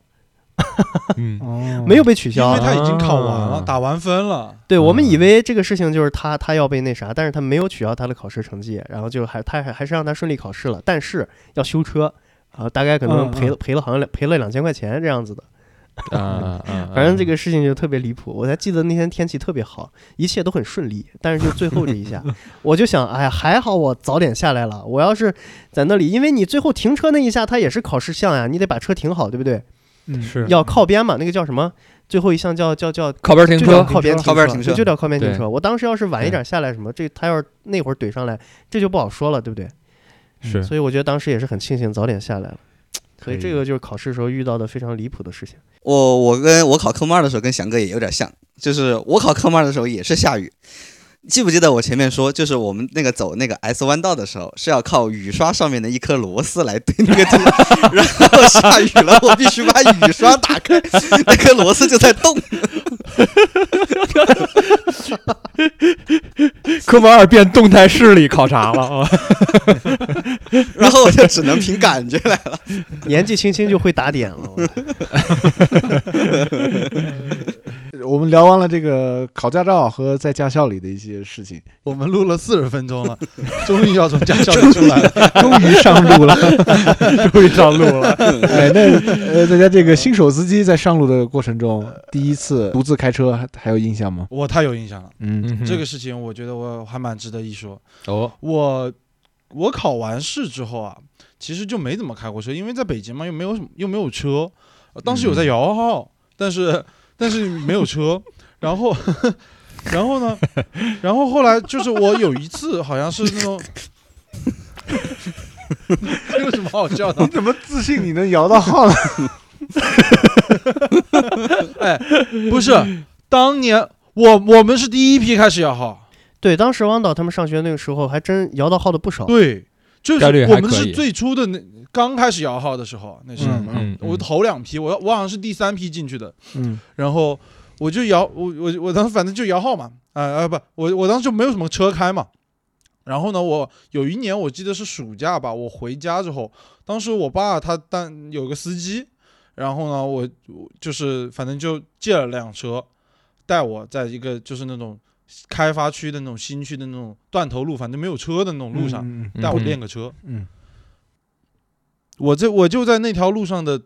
(laughs) 没有被取消因为。他已经考完了，啊打完分了。对我们嗯以为这个事情就是他他要被那啥，但是他没有取消他的考试成绩，然后就还他还还是让他顺利考试了，但是要修车啊，大概可能嗯赔了赔了好像两赔了两千块钱这样子的，啊啊！反正这个事情就特别离谱。我才记得那天天气特别好，一切都很顺利，但是就最后这一下，(laughs) 我就想，哎呀，还好我早点下来了，我要是在那里，因为你最后停车那一下，它也是考试项呀，你得把车停好，对不对？嗯是要靠边嘛，那个叫什么？最后一项叫叫叫靠边停车，靠边停靠边停车就叫靠边停车。我当时要是晚一点下来什么，这他要是那会儿怼上来，这就不好说了，对不对？是所以我觉得当时也是很庆幸早点下来了。所以这个就是考试时候遇到的非常离谱的事情。我我跟我考科目二的时候跟翔哥也有点像，就是我考科目二的时候也是下雨。记不记得我前面说，就是我们那个走那个 S 弯道的时候，是要靠雨刷上面的一颗螺丝来对那个地，(laughs) 然后下雨了，我必须把雨刷打开，那颗螺丝就在动。(laughs) 科目二变动态视力考察了啊！(laughs) 然后我就只能凭感觉来了。年纪轻轻就会打点了，我我们聊完了这个考驾照和在驾校里的一些事情，我们录了四十分钟了，(laughs) 终于要从驾校里出来了。终于上路了。(laughs) 终于上路了。(laughs) 哎，那呃，大家这个新手司机在上路的过程中，第一次独自开车还还有印象吗？我太有印象了，嗯这个事情我觉得我还蛮值得一说。哦，我我考完试之后啊，其实就没怎么开过车，因为在北京嘛，又没有什么又没有车。呃当时有在摇号，但是但是没有车。(laughs) 然后 (laughs) 然后呢，然后后来就是我有一次好像是那种，(laughs) 这有什么好笑的你？怎么自信你能摇到号呢？哎，不是，当年我我们是第一批开始摇号，对，当时汪导他们上学那个时候，还真摇到号的不少。对，就是我们是最初的那刚开始摇号的时候，那是、嗯嗯，我头两批，我我好像是第三批进去的，嗯。然后我就摇我我我当时反正就摇号嘛，啊、啊不，我我当时就没有什么车开嘛。然后呢，我有一年我记得是暑假吧，我回家之后，当时我爸他当有个司机，然后呢，我我就是反正就借了辆车，带我在一个就是那种开发区的那种新区的那种断头路，反正没有车的那种路上，嗯带我嗯练个车。嗯。我这我就在那条路上的，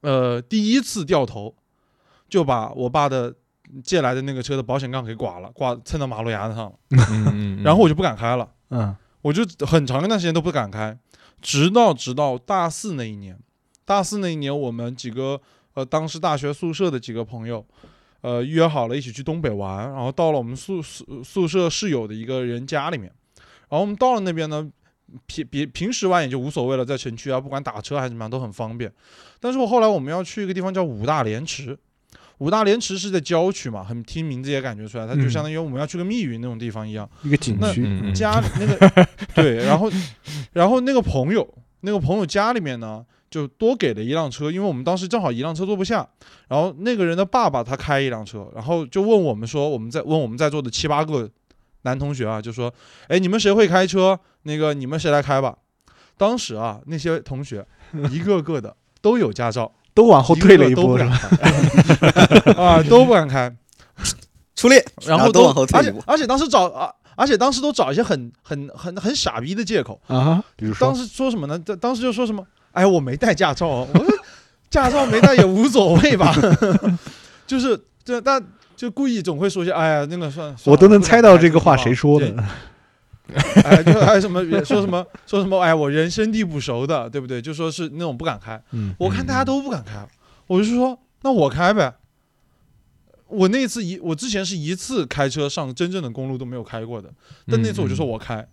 呃，第一次掉头，就把我爸的借来的那个车的保险杠给刮了，刮蹭到马路牙子上了，嗯嗯，然后我就不敢开了，嗯。我就很长一段时间都不敢开，直到直到大四那一年，大四那一年我们几个呃当时大学宿舍的几个朋友。呃，约好了一起去东北玩，然后到了我们宿宿宿舍室友的一个人家里面，然后我们到了那边呢，平平平时玩也就无所谓了，在城区啊，不管打车还是怎么样都很方便。但是我后来我们要去一个地方叫五大连池，五大连池是在郊区嘛，很听名字也感觉出来，它就嗯相当于我们要去个密云那种地方一样。一个景区，嗯嗯家里那个 (laughs) 对，然后然后那个朋友，那个朋友家里面呢，就多给了一辆车，因为我们当时正好一辆车坐不下，然后那个人的爸爸他开一辆车，然后就问我们说，我们在问我们在座的七八个男同学啊，就说，哎，你们谁会开车？那个你们谁来开吧？当时啊，那些同学一个个的 (laughs) 都有驾照，都往后退了一步，一个个？都不敢开啊，都不敢开。(laughs) 出列，然后后都往后退而一步。且而且当时找啊，而且当时都找一些很很很很傻逼的借口。啊，比如说当时说什么呢？当当时就说什么，哎，我没带驾照啊，我说 (laughs) 驾照没带也无所谓吧，(laughs) 就是这但就故意总会说些，哎呀，那个算，算我都能猜到这个话谁说。的哎，就还有什么说什么说什么，哎，我人生地不熟的，对不对？就说是那种不敢开。嗯，我看大家都不敢开，我就说那我开呗。我那次一，我之前是一次开车上真正的公路都没有开过的，但那次我就说我开，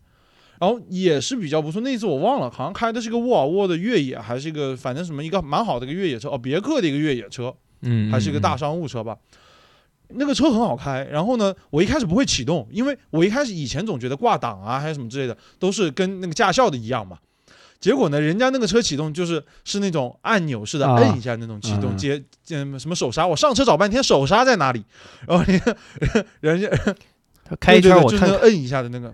然后也是比较不错。那次我忘了，好像开的是个沃尔沃的越野，还是一个反正什么一个蛮好的一个越野车，哦，别克的一个越野车，嗯，还是一个大商务车吧。那个车很好开，然后呢，我一开始不会启动，因为我一开始以前总觉得挂档啊，还有什么之类的，都是跟那个驾校的一样嘛。结果呢，人家那个车启动就是是那种按钮式的，啊摁一下那种启动，嗯接嗯什么手刹，我上车找半天手刹在哪里，然后 (laughs) 人家人家他开一圈我就摁一下的那个，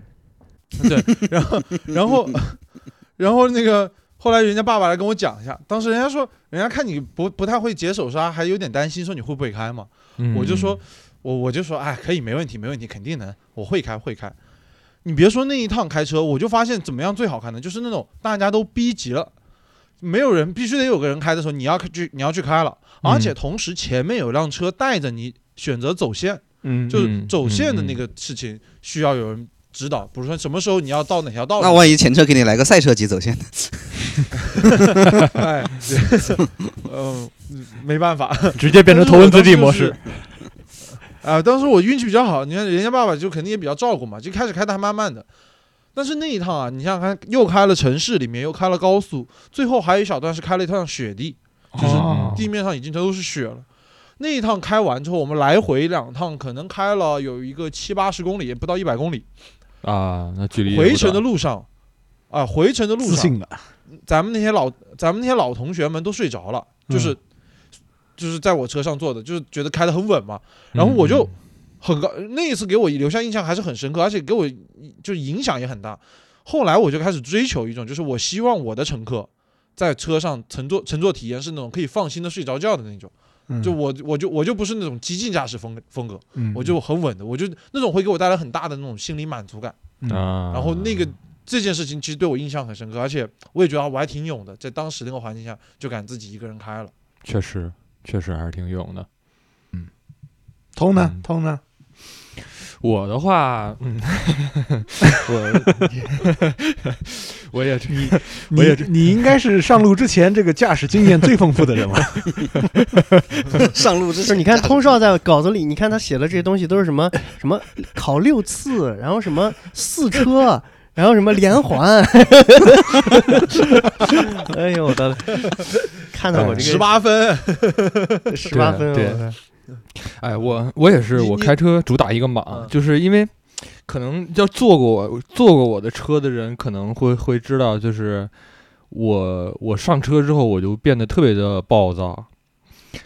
(laughs) 对，然后然后 (laughs) 然后那个后来人家爸爸来跟我讲一下，当时人家说人家看你不不太会解手刹，还有点担心，说你会不会开嘛。嗯我就说，我我就说，哎，可以，没问题，没问题，肯定能，我会开，会开。你别说那一趟开车，我就发现怎么样最好看的，就是那种大家都逼急了，没有人必须得有个人开的时候，你要去你要去开了，而且同时前面有辆车带着你选择走线，嗯，就是嗯走线的嗯那个事情需要有人指导，比如说什么时候你要到哪条道路，那万一前车给你来个赛车级走线呢？(laughs) 哎，嗯呃，没办法，直接变成头文字 D 模式。啊、当时我运气比较好，你看人家爸爸就肯定也比较照顾嘛，就开始开的还慢慢的。但是那一趟啊，你想想看，又开了城市里面，又开了高速，最后还有一小段是开了一趟雪地，就是哦地面上已经都是雪了。那一趟开完之后，我们来回两趟，可能开了有一个七八十公里，不到一百公里。啊，那距离回程的路上，啊，回程的路上，自信的，咱们那些老咱们那些老同学们都睡着了，就是、就是在我车上坐的，就是觉得开得很稳嘛。然后我就很高，那一次给我留下印象还是很深刻，而且给我就是影响也很大。后来我就开始追求一种，就是我希望我的乘客在车上乘坐乘坐体验是那种可以放心的睡着觉的那种。嗯。就我我就我就不是那种激进驾驶风风格，嗯我就很稳的，我就那种会给我带来很大的那种心理满足感。然后那个这件事情其实对我印象很深刻，而且我也觉得我还挺勇的，在当时那个环境下就敢自己一个人开了。确实确实还是挺勇的。嗯。通呢？嗯，通呢，我的话，嗯，(laughs) 我 (laughs) 我也你 (laughs) 我也你应该是上路之前这个驾驶经验最丰富的人了。上路之前，就是你看通少在稿子里，你看他写的这些东西都是什么什么考六次，然后什么四车，然后什么连环，哎呦我的，看到我这十个八分，十八分，对哎，我我也是，我开车主打一个莽，嗯就是因为可能要坐过我坐过我的车的人可能会会知道，就是我我上车之后我就变得特别的暴躁，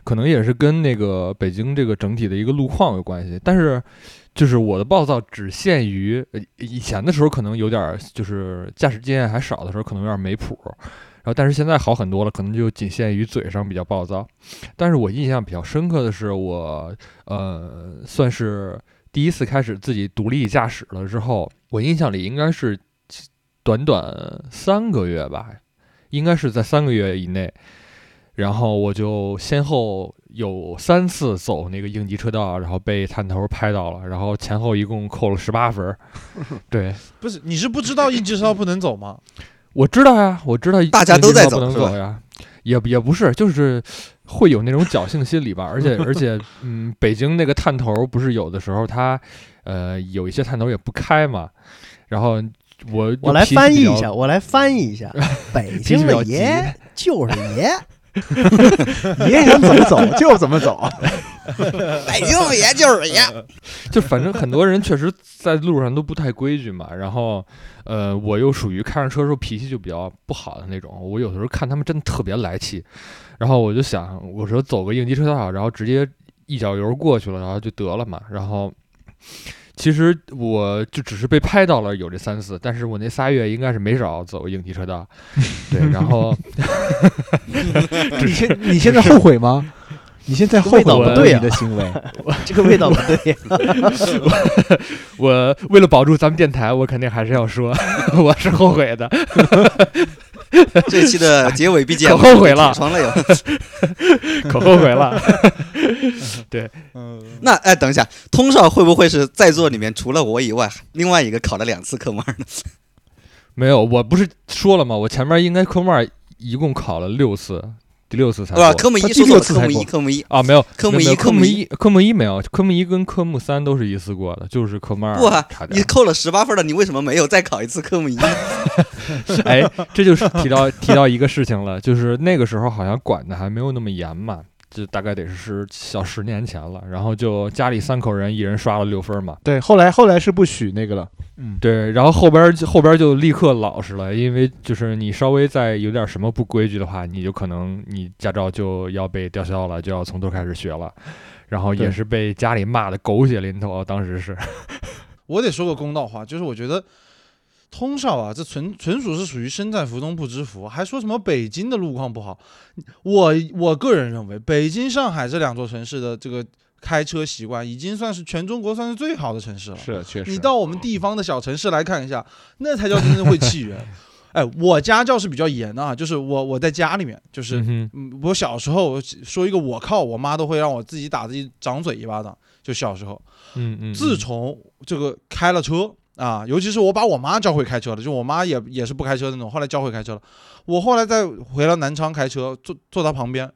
可能也是跟那个北京这个整体的一个路况有关系，但是。就是我的暴躁只限于呃以前的时候，可能有点儿就是驾驶经验还少的时候，可能有点没谱，然后但是现在好很多了，可能就仅限于嘴上比较暴躁。但是我印象比较深刻的是我，呃，算是第一次开始自己独立驾驶了之后，我印象里应该是短短三个月吧，应该是在三个月以内。然后我就先后有三次走那个应急车道，然后被探头拍到了，然后前后一共扣了十八分儿。(laughs) 对，不是你是不知道应急车道不能走吗？我知道呀，我知道大家都在走呀，也也不是，就是会有那种侥幸心理吧。而且 (laughs) 而且，嗯，北京那个探头不是有的时候它，呃，有一些探头也不开嘛。然后我我来翻译一下，，我来翻译一下，(laughs) 北京的爷就是爷，(laughs) 爷想怎么走就怎么走。(laughs) 北京爷就是爷。(laughs) 就反正很多人确实在路上都不太规矩嘛，然后，呃，我又属于开上车的时候脾气就比较不好的那种，我有的时候看他们真的特别来气，然后我就想，我说走个应急车道，然后直接一脚油过去了，然后就得了嘛，然后。其实我就只是被拍到了有这三次，但是我那仨月应该是没少走应急车道，对，然后 (laughs) 你现你现在后悔吗？你现在后悔味道不对啊你的行为，(laughs) 这个味道不对。(laughs) 我为了保住咱们电台，我肯定还是要说，(laughs) 我是后悔的，这期的结尾 BGM 可后悔了床了有。可后悔了。对那哎，等一下，通少会不会是在座里面除了我以外，另外一个考了两次科目二呢？没有，我不是说了吗？我前面应该科目二一共考了六次，第六次才不是过科目一第六次才过科目一。啊，没有科目没有一科目一科目一，科目一没有，科目一跟科目三都是一次过的，就是科目二不啊。你扣了十八分了，你为什么没有再考一次科目一呢？(laughs) 哎，这就是提到提到一个事情了，就是那个时候好像管的还没有那么严嘛，这大概得是小十年前了。然后就家里三口人，一人刷了六分嘛。对，后来后来是不许那个了，嗯，对，然后后边儿就后边儿就立刻老实了，因为就是你稍微再有点什么不规矩的话，你就可能你驾照就要被吊销了，就要从头开始学了。然后也是被家里骂的狗血淋头，当时是。(laughs) 我得说个公道话，就是我觉得通少啊，这纯纯属是属于身在福中不知福，还说什么北京的路况不好。我我个人认为，北京、上海这两座城市的这个开车习惯，已经算是全中国算是最好的城市了。是确实。你到我们地方的小城市来看一下，那才叫真正会气人。(laughs) 哎，我家教是比较严的啊，就是我我在家里面，就是我小时候说一个我靠，我妈都会让我自己打自己掌嘴一巴掌。就小时候，嗯嗯，自从这个开了车啊，尤其是我把我妈教会开车了，就我妈也也是不开车的那种，后来教会开车了。我后来再回到南昌开车，坐坐她旁边，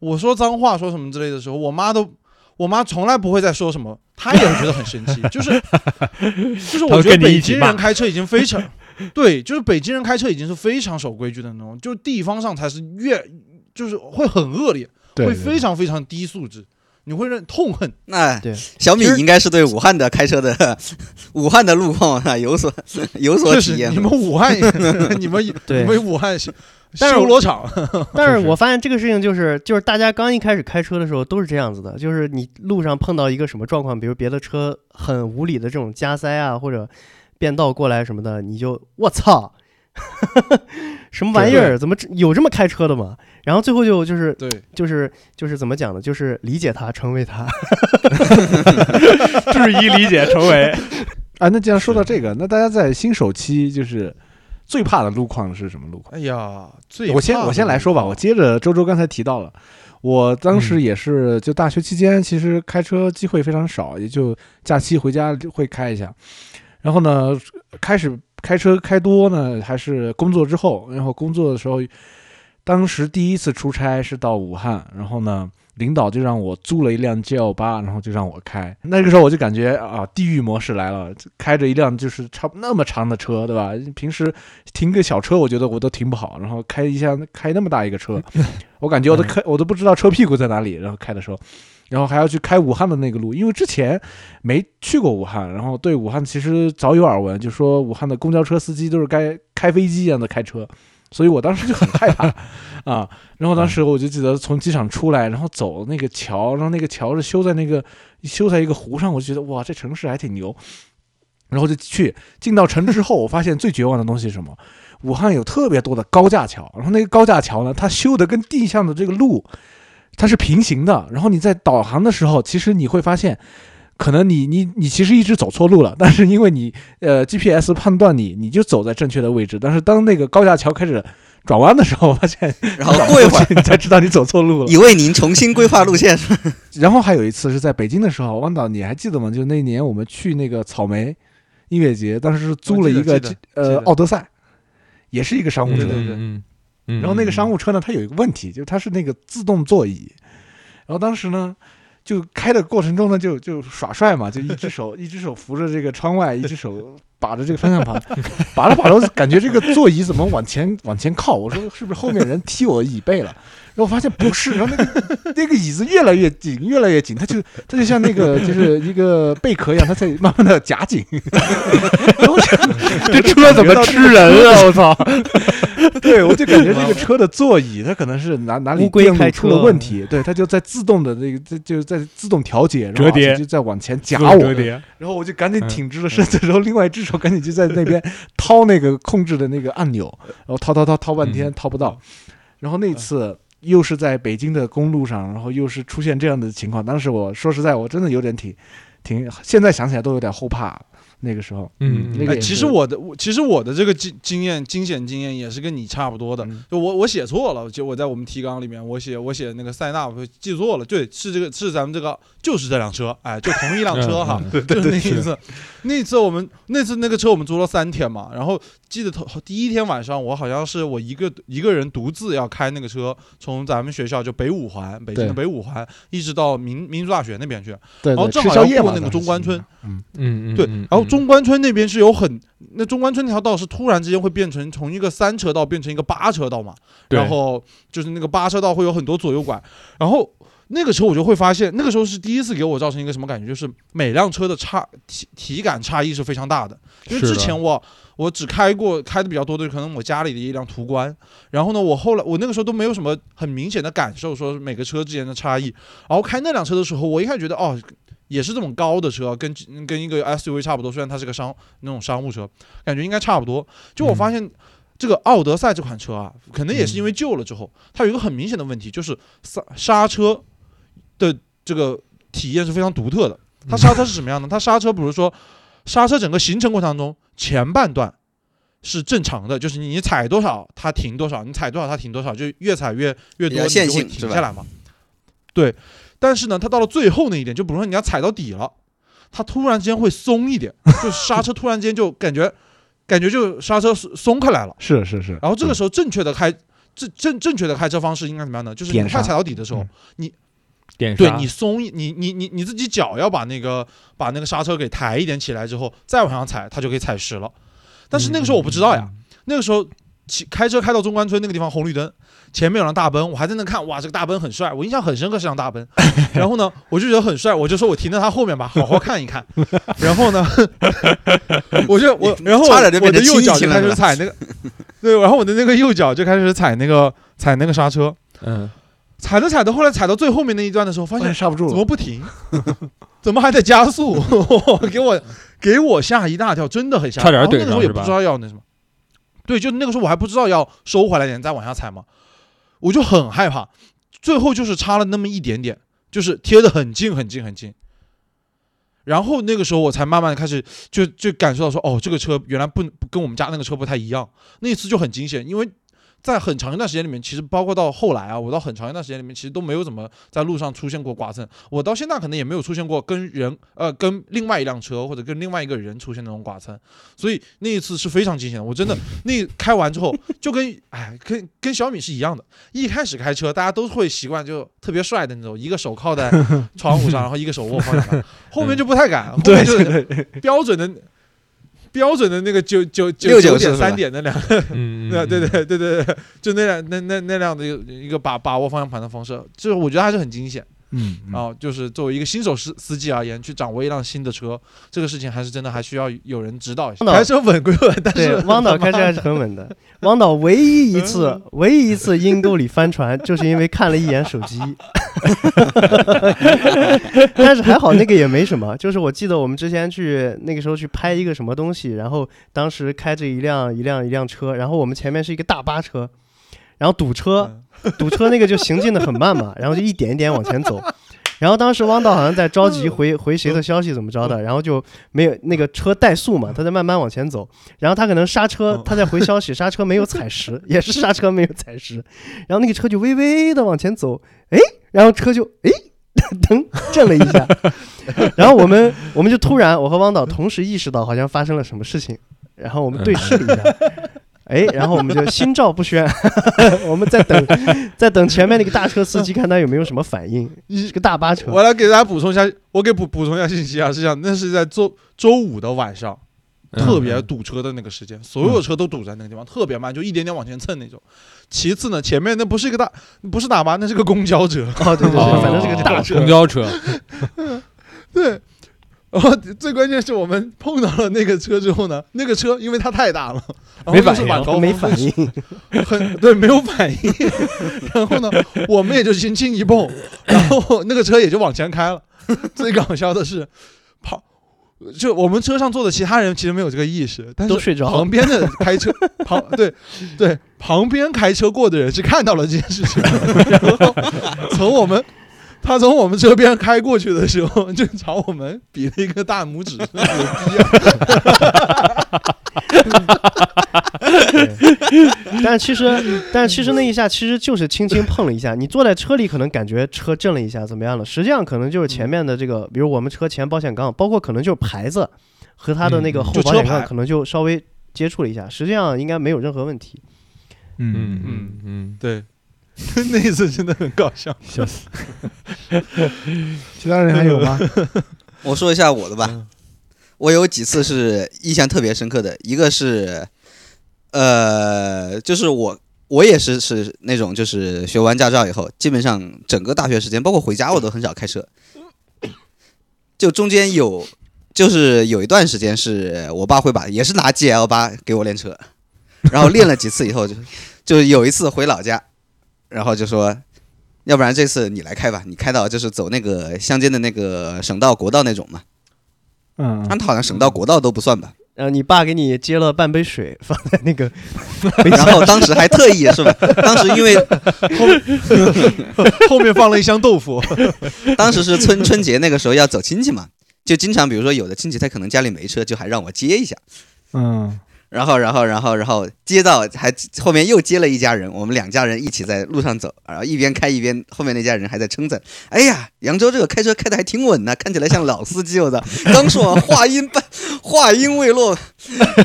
我说脏话说什么之类的时候，我妈都。我妈从来不会再说什么，她也会觉得很生气，就是就是我觉得北京人开车已经非常，对，就是北京人开车已经是非常守规矩的那种，就地方上才是越就是会很恶劣，会非常非常低素质，你会认痛恨。那对小米应该是对武汉的开车的 (laughs) 武汉的路况啊有所 (laughs) 有所，体验你。们武汉，你们对你们武汉修 (laughs) 但是修罗场，但是是我发现这个事情就是，就是大家刚一开始开车的时候都是这样子的，就是你路上碰到一个什么状况，比如别的车很无理的这种加塞啊，或者变道过来什么的，你就我操，什么玩意儿？怎么有这么开车的吗？然后最后就就是对，就是就是怎么讲呢？就是理解他，成为他。(laughs) 质疑理解成为啊，(laughs) 那既然说到这个，那大家在新手期就是最怕的路况是什么路况？哎呀，最我先我先来说吧，我接着周周刚才提到了，我当时也是就大学期间，其实开车机会非常少，也就假期回家会开一下。然后呢，开始开车开多呢，还是工作之后，然后工作的时候，当时第一次出差是到武汉，然后呢。领导就让我租了一辆 G L 八，然后就让我开。那个时候我就感觉啊，地狱模式来了，开着一辆就是差不那么长的车，对吧？平时停个小车，我觉得我都停不好，然后开一下开那么大一个车，我感觉我都开我都不知道车屁股在哪里。然后开的时候，然后还要去开武汉的那个路，因为之前没去过武汉，然后对武汉其实早有耳闻，就说武汉的公交车司机都是该开飞机一样的开车，所以我当时就很害怕 (laughs) 啊。然后当时我就记得从机场出来，然后走那个桥，然后那个桥是修在那个修在一个湖上，我就觉得哇，这城市还挺牛。然后就去进到城之后，我发现最绝望的东西是什么？武汉有特别多的高架桥，然后那个高架桥呢，它修的跟地上的这个路它是平行的。然后你在导航的时候，其实你会发现，可能你你你其实一直走错路了，但是因为你呃 GPS 判断你你就走在正确的位置，但是当那个高架桥开始转弯的时候，我发现然后过一会儿，你才知道你走错路了。(laughs) 以为您重新规划路线，然后还有一次是在北京的时候，汪导你还记得吗？就那年我们去那个草莓音乐节，当时是租了一个呃奥德赛，也是一个商务车。对对对嗯嗯，然后那个商务车呢，它有一个问题，就是它是那个自动座椅。然后当时呢，就开的过程中呢，就就耍帅嘛，就一只手 (laughs) 一只手扶着这个窗外，一只手把着这个方向盘，(laughs) 把着把着，感觉这个座椅怎么往前往前靠？我说是不是后面人踢我椅背了？后我发现不是，然后那个 (laughs) 那个椅子越来越紧，越来越紧，它就它就像那个 (laughs) 就是一个贝壳一样，它在慢慢的夹紧。(laughs) 然后这车怎么吃人啊？我操！对，我就感觉这个车的座椅，它可能是哪哪里电路出了问题，对，它就在自动的那个，这就在自动调节，然后折叠就在往前夹我，叠，然后我就赶紧挺直了身子，然后另外一只手赶紧就在那边掏那个控制的那个按钮，然后掏掏掏掏半天嗯掏不到，然后那次又是在北京的公路上，然后又是出现这样的情况，当时我说实在，我真的有点挺挺，现在想起来都有点后怕。那个时候，嗯那个哎，其实我的我其实我的这个经经验惊险经验也是跟你差不多的。嗯。就我我写错了，就我在我们提纲里面我写我写那个塞纳我记错了，对，是这个是咱们这个就是这辆车，哎，就同一辆车哈，嗯。就是那一次，那一次我们那次那个车我们租了三天嘛，然后记得头第一天晚上我好像是我一个一个人独自要开那个车，从咱们学校就北五环北京的北五环一直到民民族大学那边去，对对，然后正好要过那个中关村，嗯，嗯嗯，对，嗯然后中关村那边是有很，那中关村那条道是突然之间会变成从一个三车道变成一个八车道嘛，对。然后就是那个八车道会有很多左右拐，然后那个时候我就会发现，那个时候是第一次给我造成一个什么感觉，就是每辆车的差体体感差异是非常大的，因为是之前我我只开过开的比较多的，可能我家里的一辆途观，然后呢，我后来我那个时候都没有什么很明显的感受，说每个车之间的差异，然后开那辆车的时候，我一开始觉得哦。也是这种高的车，跟跟一个 SUV 差不多，虽然它是个商那种商务车，感觉应该差不多。就我发现这个奥德赛这款车啊，可能也是因为旧了之后，它有一个很明显的问题，就是刹刹车的这个体验是非常独特的。它刹车是什么样的？它刹车，比如说刹车整个行程过程当中，前半段是正常的，就是你踩多少它停多少，你踩多少它停多少，就越踩越越多，你就会停下来嘛。对，但是呢，它到了最后那一点，就比如说你要踩到底了，它突然之间会松一点，就刹车突然间就感觉感觉就刹车松松开来了。是是是，然后这个时候正确的开正正正确的开车方式应该怎么样呢？就是你快踩到底的时候，你点刹对你松一你你你你自己脚要把那个把那个刹车给抬一点起来之后，再往上踩，它就可以踩实了。但是那个时候我不知道呀，那个时候骑开车开到中关村那个地方红绿灯，前面有辆大奔，我还在那看，哇，这个大奔很帅，我印象很深刻是辆大奔。(laughs) 然后呢，我就觉得很帅，我就说我停在他后面吧，好好看一看。然后呢，(laughs) 我就我然后我差点的右脚就开始踩那个，对，然后我的那个右脚就开始踩那个踩那个刹车，嗯，踩着踩着，后来踩到最后面那一段的时候，发发现刹不住了，怎么不停？(laughs) 怎么还在加速？给我给我吓一大跳，真的很吓人。差点然后那个时候也不知道要那什么，对，就那个时候我还不知道要收回来点再往下踩嘛，我就很害怕。最后就是差了那么一点点，就是贴的很近很近很近。然后那个时候我才慢慢的开始就就感受到说，哦，这个车原来不不跟我们家那个车不太一样。那一次就很惊险，因为在很长一段时间里面，其实包括到后来啊，我到很长一段时间里面，其实都没有怎么在路上出现过剐蹭。我到现在可能也没有出现过跟人呃跟另外一辆车或者跟另外一个人出现那种剐蹭，所以那一次是非常惊险的。我真的那开完之后就跟哎跟跟小米是一样的，一开始开车大家都会习惯就特别帅的那种，一个手靠在窗户上，然后一个手握方向盘，后面就不太敢，后面就是标准的。标准的那个九九九69九点三点那辆 (laughs) 嗯，对对对对对对，就那辆那那那辆的一个一个把把握方向盘的方式，就是我觉得还是很惊险。嗯，嗯然后就是作为一个新手司司机而言，去掌握一辆新的车，这个事情还是真的还需要有人指导一下。汪导开车稳归稳，但对是，汪导 (laughs) 开车还是很稳的。汪导唯一一次，唯一一次阴沟里翻船，(laughs) 就是因为看了一眼手机。(laughs) 但是还好那个也没什么，就是我记得我们之前去那个时候去拍一个什么东西，然后当时开着一辆一辆一辆车，然后我们前面是一个大巴车，然后堵车，堵车那个就行进的很慢嘛，然后就一点一点往前走。然后当时汪导好像在着急回回谁的消息怎么着的，然后就没有那个车怠速嘛，他在慢慢往前走，然后他可能刹车，他在回消息，刹车没有踩实，也是刹车没有踩实，然后那个车就微微的往前走，哎，然后车就哎 (laughs) 噔震了一下，然后我们我们就突然我和汪导同时意识到好像发生了什么事情，然后我们对视了一下。哎，然后我们就心照不宣，(laughs) 我们在等，(laughs) 在等前面那个大车司机看他有没有什么反应。一个大巴车，我来给大家补充一下，我给补补充一下信息啊，是这样，那是在周周五的晚上，嗯特别堵车的那个时间，所有车都堵在那个地方，特别慢，就一点点往前蹭那种。其次呢，前面那不是一个大，不是大巴，那是个公交车。哦，对对哦对，反正是个大车公。交车，(laughs) 对，然后最关键是我们碰到了那个车之后呢，那个车因为它太大了，然后没反应没反应，很对，没有反应。(laughs) 然后呢，我们也就轻轻一蹦，然后那个车也就往前开了。最搞笑的是，旁就我们车上坐的其他人其实没有这个意识，但是都睡着旁边的开车旁对对旁边开车过的人是看到了这件事情，(laughs) 然后从我们。他从我们车边开过去的时候，就朝我们比了一个大拇指，牛逼啊！但是其实，但是其实那一下其实就是轻轻碰了一下。你坐在车里可能感觉车震了一下，怎么样了？实际上可能就是前面的这个，比如我们车前保险杠，包括可能就是牌子和它的那个嗯后保险杠可能就稍微接触了一下，实际上应该没有任何问题。嗯，嗯嗯嗯，对，(laughs) 那一次真的很搞笑。笑死。其他人还有吗？(laughs) 我说一下我的吧，嗯我有几次是印象特别深刻的，一个是，呃，就是我我也是是那种就是学完驾照以后，基本上整个大学时间，包括回家我都很少开车，就中间有就是有一段时间是我爸会把也是拿 GL 八给我练车，然后练了几次以后就就有一次回老家，然后就说。要不然这次你来开吧，你开到就是走那个乡间的那个省道、国道那种嘛。嗯，他好像省道、国道都不算吧。然后你爸给你接了半杯水放在那个，(laughs) 然后当时还特意是吧？(laughs) 当时因为 (laughs) 后面放了一箱豆腐，当时是春春节那个时候要走亲戚嘛，就经常比如说有的亲戚他可能家里没车，就还让我接一下。嗯，然后，然后，然后，然后接到还后面又接了一家人，我们两家人一起在路上走，然后一边开一边后面那家人还在称赞：“哎呀，扬州这个开车开的还挺稳呢，看起来像老司机。”我操！刚说完话音半话音未落，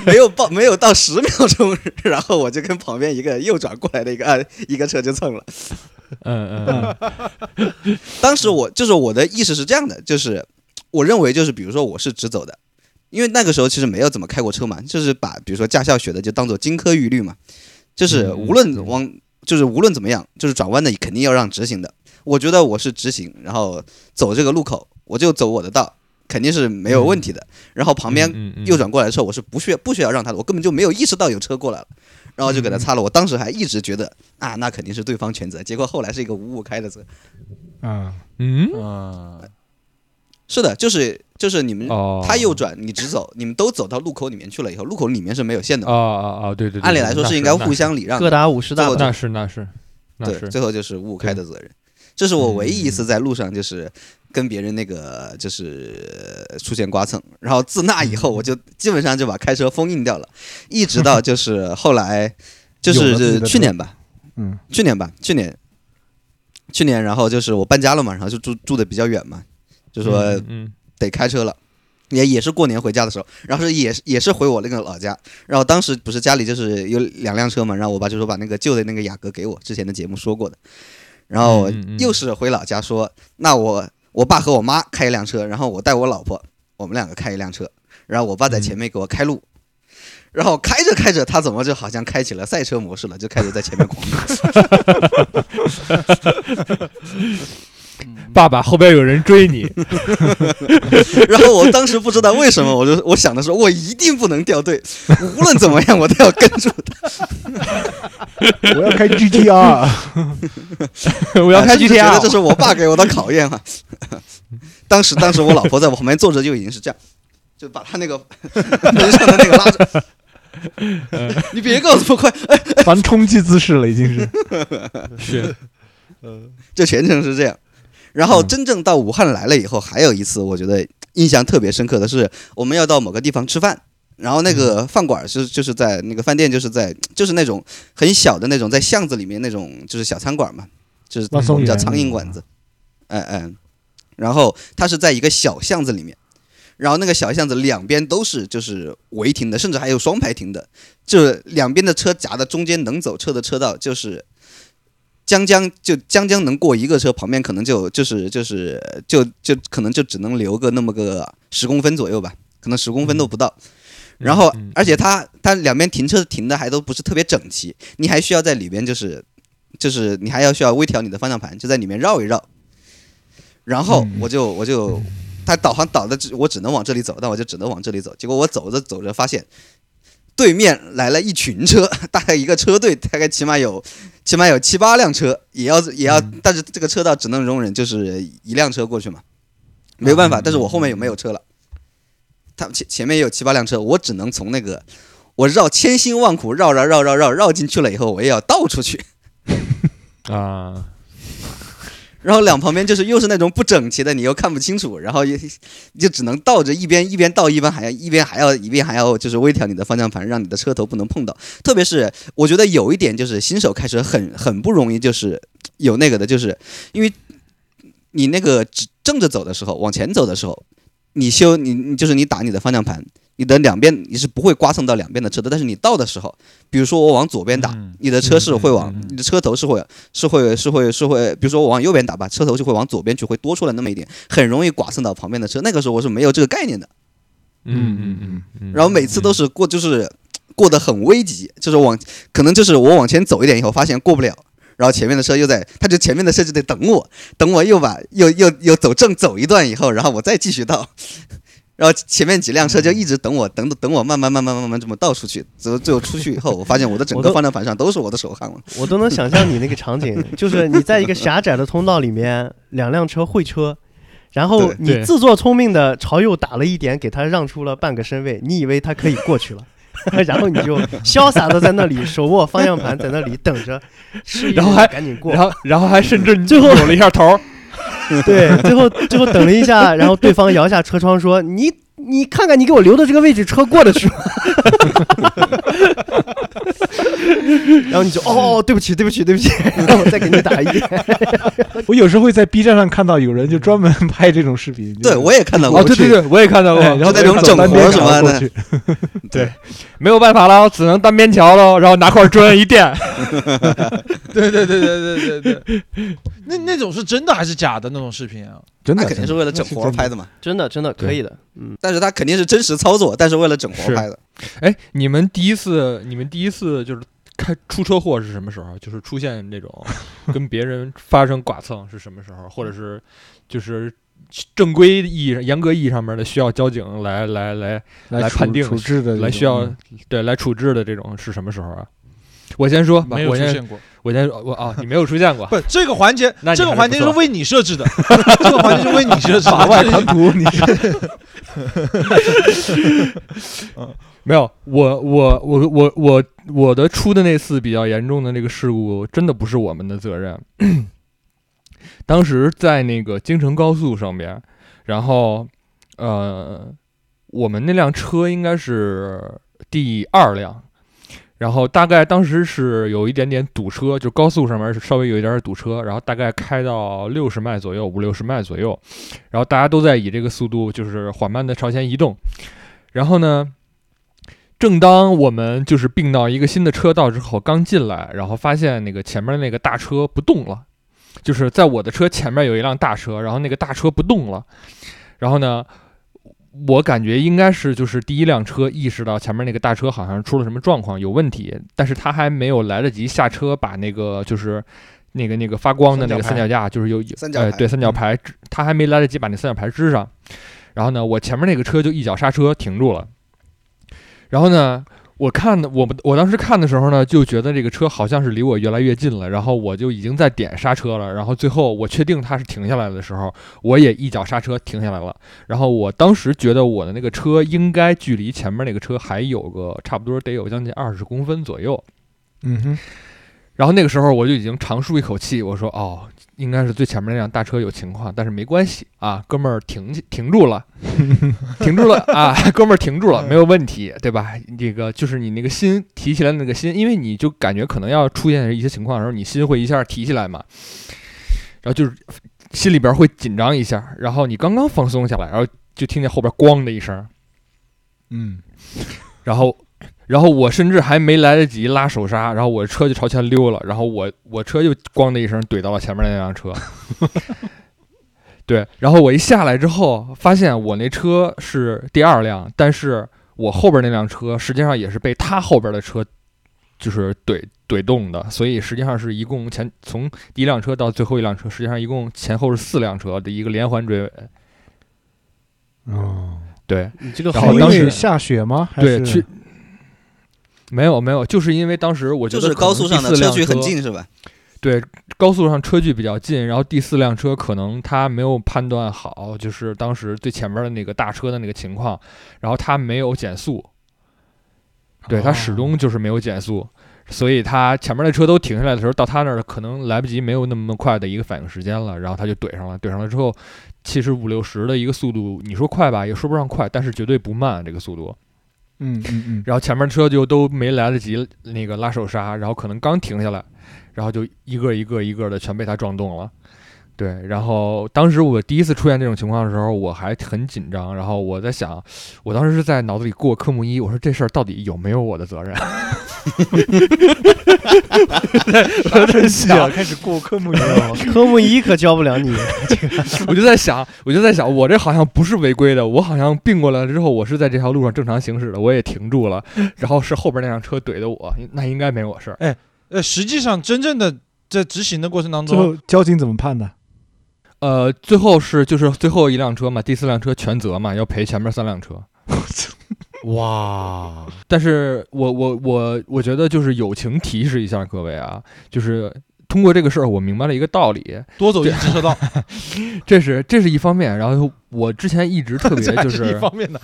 没有报没有到十秒钟，然后我就跟旁边一个右转过来的一个啊一个车就蹭了。嗯嗯嗯当时我就是我的意识是这样的，就是我认为就是比如说我是直走的，因为那个时候其实没有怎么开过车嘛，就是把比如说驾校学的就当做金科玉律嘛，就是嗯无论往就是无论怎么样，就是转弯的肯定要让直行的。我觉得我是直行，然后走这个路口，我就走我的道，肯定是没有问题的。然后旁边右转过来的时候，我是不需要不需要让他的，我根本就没有意识到有车过来了，然后就给他擦了。我当时还一直觉得啊，那肯定是对方全责，结果后来是一个五五开的车。啊，嗯嗯，是的，就是就是你们哦，他右转，你直走，你们都走到路口里面去了以后，路口里面是没有线的啊嘛。啊啊，对对对，按理来说是应该互相礼让，各打五十大。那是那是。对，最后就是五五开的责任。这是我唯一一次在路上就是跟别人那个就是呃出现刮蹭，然后自那以后我就基本上就把开车封印掉了，一直到就是后来就是去年吧，嗯。去年吧，去年，去年，然后就是我搬家了嘛，然后就住住的比较远嘛，就说得开车了。也也是过年回家的时候，然后是也是也是回我那个老家，然后当时不是家里就是有两辆车嘛，然后我爸就说把那个旧的那个雅阁给我，之前的节目说过的，然后又是回老家说，那我我爸和我妈开一辆车，然后我带我老婆，我们两个开一辆车，然后我爸在前面给我开路，然后开着开着，他怎么就好像开启了赛车模式了，就开始在前面狂 (laughs) (laughs) 爸爸后边有人追你，(laughs) 然后我当时不知道为什么，我就我想的是，我一定不能掉队，无论怎么样我都要跟住他。(laughs) 我要开 GTR，我要开啊甚至觉得这 GTR，是我爸给我的考验啊。当时当时我老婆在我旁边坐着就已经是这样，就把他那个门上的那个拉着。你别给我这么快，反冲击姿势了，已经是。是就全程是这样。然后真正到武汉来了以后，还有一次我觉得印象特别深刻的是，我们要到某个地方吃饭，然后那个饭馆是就是在那个饭店就是在就是那种很小的那种在巷子里面那种就是小餐馆嘛，就是我们叫苍蝇馆子，嗯嗯，然后它是在一个小巷子里面。然后那个小巷子两边都是就是违停的，甚至还有双排停的，就是两边的车夹的中间能走车的车道，就是将将就将将能过一个车，旁边可能就就是就是就就可能就只能留个那么个十公分左右吧，可能十公分都不到。然后而且它它两边停车停的还都不是特别整齐，你还需要在里边就是就是你还要需要微调你的方向盘，就在里面绕一绕。然后嗯我就我就它导航导的只我只能往这里走，但我就只能往这里走。结果我走着走着发现，对面来了一群车，(laughs) 大概一个车队大概起码有起码有七八辆车，也要也要，但是这个车道只能容忍就是一辆车过去嘛，没有办法。但是我后面有没有车了？他前前面也有七八辆车，我只能从那个我绕千辛万苦绕绕绕绕绕绕进去了以后，我也要倒出去。(laughs) 啊，然后两旁边就是又是那种不整齐的，你又看不清楚，然后也 (laughs) 就只能倒着一边一边倒一边还要一边还要一边还要就是微调你的方向盘，让你的车头不能碰到。特别是我觉得有一点就是新手开车很很不容易，就是有那个的，就是因为你那个直正着走的时候，往前走的时候，你修你你就是你打你的方向盘，你的两边你是不会刮蹭到两边的车的，但是你倒的时候，比如说我往左边打，嗯你的车是会往、你的车头是会是会是会是会，比如说我往右边打吧，车头就会往左边去，会多出来那么一点，很容易剐蹭到旁边的车。那个时候我是没有这个概念的，嗯嗯嗯嗯，然后每次都是过就是过得很危急，就是往可能就是我往前走一点以后发现过不了。然后前面的车又在，他就前面的车就得等我，等我又把又又又走正走一段以后，然后我再继续倒，然后前面几辆车就一直等我，等等我慢慢慢慢慢慢这么倒出去，最后最后出去以后，我 (laughs) 发现我的整个方向盘上都是我的手汗了。(laughs) 我都能想象你那个场景，(laughs) 就是你在一个狭窄的通道里面，两辆车会车，然后你自作聪明的朝右打了一点，给他让出了半个身位，你以为他可以过去了。然后你就潇洒的在那里手握方向盘，在那里等着，然后还赶紧过。然后然后还甚至最后扭了一下头儿，对，最后最后等了一下，然后对方摇下车窗说：“你你看看你给我留的这个位置，车过得去吗？” (laughs) 然后你就哦，对不起，对不起，对不起，让 (laughs) 我再给你打一遍。(laughs) 我有时候会在 B 站上看到有人就专门拍这种视频，对，我也看到过。哦，对对对，我也看到过，哎，然后那种整活走单边什么的桥过去，没有办法了，只能单边桥喽，然后拿块砖一垫，对对对对对对对，那那种是真的还是假的那种视频啊？真的那肯定是为了整活拍的。嘛，真的，真的可以的，嗯，但是他肯定是真实操作，但是为了整活是拍的。哎，你们第一次，你们第一次就是开出车祸是什么时候？就是出现这种 (laughs) 跟别人发生剐蹭是什么时候？或者是就是正规意义、严格意义上面的需要交警来来来来处判定处置的，来需要嗯对来处置的这种是什么时候啊？我先说，没有出现过。我先我先我啊，你没有出现过。不，这个环节这个环节是为你设置的，(laughs) 这个环节是为你设置的。法外狂徒，你 (laughs) 是没有，我我我我我我的出的那次比较严重的那个事故，真的不是我们的责任。(clears throat) 当时在那个京承高速上边，然后呃，我们那辆车应该是第二辆，然后大概当时是有一点点堵车，就高速上面是稍微有一点点堵车，然后大概开到六十迈左右，五六十迈左右，然后大家都在以这个速度就是缓慢的朝前移动，然后呢。正当我们就是并到一个新的车道之后，刚进来，然后发现那个前面那个大车不动了，就是在我的车前面有一辆大车，然后那个大车不动了，然后呢，我感觉应该是就是第一辆车意识到前面那个大车好像出了什么状况，有问题，但是他还没有来得及下车把那个就是那个那个发光的那个三脚架，就是有三角牌。呃对三角牌支，他还没来得及把那三角牌支上，然后呢，我前面那个车就一脚刹车停住了。然后呢，我看的我我当时看的时候呢，就觉得这个车好像是离我越来越近了，然后我就已经在点刹车了，然后最后我确定它是停下来的时候，我也一脚刹车停下来了。然后我当时觉得我的那个车应该距离前面那个车还有个差不多得有将近二十公分左右。嗯哼，然后那个时候我就已经长舒一口气，我说哦，应该是最前面那辆大车有情况，但是没关系啊，哥们儿停停住了，(laughs) 停住了啊，哥们儿停住了，没有问题，对吧？这个就是你那个心提起来那个心，因为你就感觉可能要出现一些情况的时候，你心会一下提起来嘛，然后就是心里边会紧张一下，然后你刚刚放松下来，然后就听见后边咣的一声，嗯，然后，然后我甚至还没来得及拉手刹，然后我车就朝前溜了，然后我我车就咣的一声怼到了前面那辆车。(laughs) 对，然后我一下来之后，发现我那车是第二辆，但是我后边那辆车实际上也是被他后边的车就是怼怼动的，所以实际上是一共前从第一辆车到最后一辆车，实际上一共前后是四辆车的一个连环追尾。哦，对你这个好因后当时为下雪吗？还对，是去没有没有，就是因为当时我觉得就是高速上的车距很近是吧？对，高速上车距比较近，然后第四辆车可能他没有判断好，就是当时最前面的那个大车的那个情况，然后他没有减速，对他始终就是没有减速，所以他前面的车都停下来的时候，到他那儿可能来不及没有那么快的一个反应时间了，然后他就怼上了，怼上了之后，其实五六十的一个速度，你说快吧，也说不上快，但是绝对不慢这个速度。嗯嗯嗯，然后前面车就都没来得及那个拉手刹，然后可能刚停下来，然后就一个一个一个的全被他撞动了。对，然后当时我第一次出现这种情况的时候，我还很紧张，然后我在想，我当时是在脑子里过科目一，我说这事儿到底有没有我的责任？我在想开始过科目一了。科目一可教不了你，(laughs) 我就在想，我就在想，我这好像不是违规的，我好像并过来了之后，我是在这条路上正常行驶的，我也停住了，然后是后边那辆车怼的我，那应该没我事儿。哎呃，实际上真正的在执行的过程当最中，后交警怎么判的？呃，最后是就是最后一辆车嘛，第四辆车全责嘛，要赔前面三辆车。(laughs) 哇，但是我我我我觉得就是友情提示一下各位啊，就是通过这个事儿，我明白了一个道理，多走一直车道，(laughs) 这是这是一方面。然后我之前一直特别 (laughs) 就是一方面的。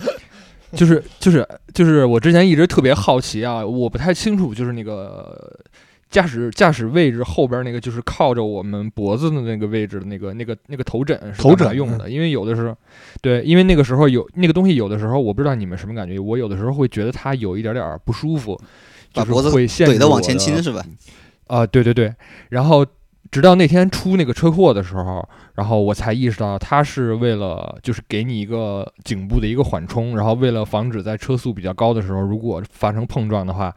就是就是就是我之前一直特别好奇啊，我不太清楚，就是那个驾驶驾驶位置后边那个就是靠着我们脖子的那个位置的那个那个那个头枕是头枕用的，因为有的时候，对，因为那个时候有那个东西，有的时候我不知道你们什么感觉，我有的时候会觉得它有一点点儿不舒服，就是把脖子会限制怼的往前倾是吧？啊，对对对，然后直到那天出那个车祸的时候，然后我才意识到，它是为了就是给你一个颈部的一个缓冲，然后为了防止在车速比较高的时候，如果发生碰撞的话，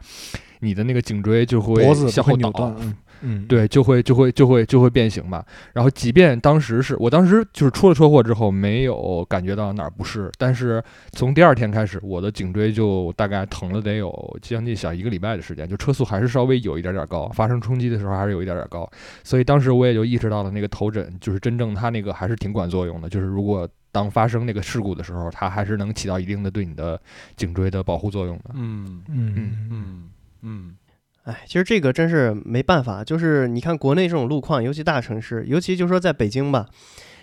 你的那个颈椎就会脖子向后倒会扭断。。嗯嗯，对，就会就会就会就会变形嘛。然后，即便当时是我当时就是出了车祸之后没有感觉到哪儿不适，但是从第二天开始，我的颈椎就大概疼了得有将近小一个礼拜的时间，就车速还是稍微有一点点高，发生冲击的时候还是有一点点高。所以当时我也就意识到了那个头枕就是真正它那个还是挺管作用的，就是如果当发生那个事故的时候，它还是能起到一定的对你的颈椎的保护作用的。嗯嗯嗯嗯嗯，哎，其实这个真是没办法，就是你看国内这种路况，尤其大城市，尤其就说在北京吧，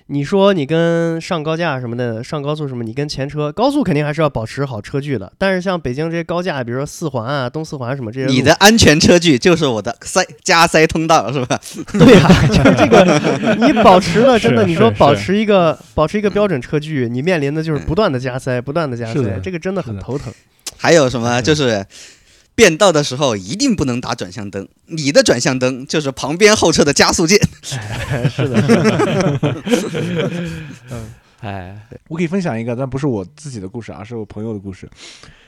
你说你跟上高架什么的，上高速什么，你跟前车，高速肯定还是要保持好车距的。但是像北京这些高架，比如说四环啊、东四环什么这些路，你的安全车距就是我的塞加塞通道是吧？对呀、就是这个，(laughs) 你保持了真的，你说保持一个保持一个标准车距，你面临的就是不断的加塞，不断的加塞，这个真的很头疼。还有什么就是变道的时候一定不能打转向灯，你的转向灯就是旁边后车的加速键。(laughs) 是的，是 (laughs) 的，哎，我可以分享一个，但不是我自己的故事啊，是我朋友的故事。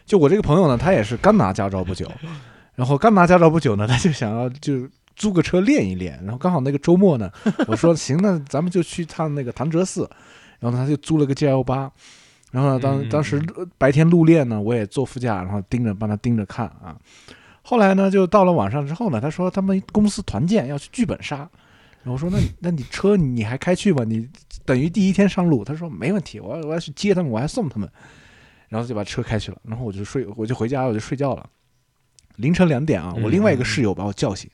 就我这个朋友呢，他也是刚拿驾照不久，(laughs) 然后刚拿驾照不久呢，他就想要就租个车练一练，然后刚好那个周末呢，我说行，那咱们就去趟那个潭柘寺，然后他就租了个 G L 八，然后呢，当嗯当时呃白天路练呢，我也坐副驾，然后盯着帮他盯着看啊。后来呢，就到了晚上之后呢，他说他们公司团建要去剧本杀，然后我说那那你车你还开去吗？你等于第一天上路。他说没问题，我要我要去接他们，我还送他们，然后就把车开去了。然后我就睡，我就回家，我就睡觉了。凌晨两点啊，我另外一个室友把我叫醒，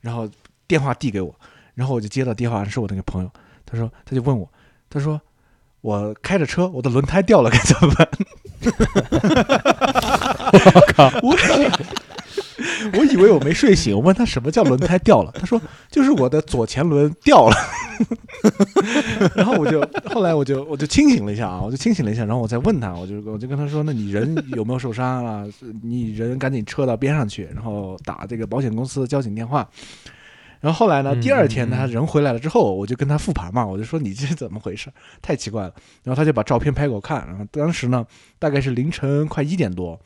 然后电话递给我，然后我就接到电话是我那个朋友，他说他就问我，他说我开着车，我的轮胎掉了该怎么办？我靠！我我以为我没睡醒，我问他什么叫轮胎掉了，他说就是我的左前轮掉了。(laughs) 然后我就后来我就我就清醒了一下啊，我就清醒了一下，然后我再问他，我就我就跟他说，那你人有没有受伤啊？你人赶紧撤到边上去，然后打这个保险公司的交警电话。然后后来呢，嗯第二天嗯他人回来了之后，我就跟他复盘嘛，我就说你这是怎么回事？太奇怪了。然后他就把照片拍给我看，然后当时呢大概是凌晨快一点多，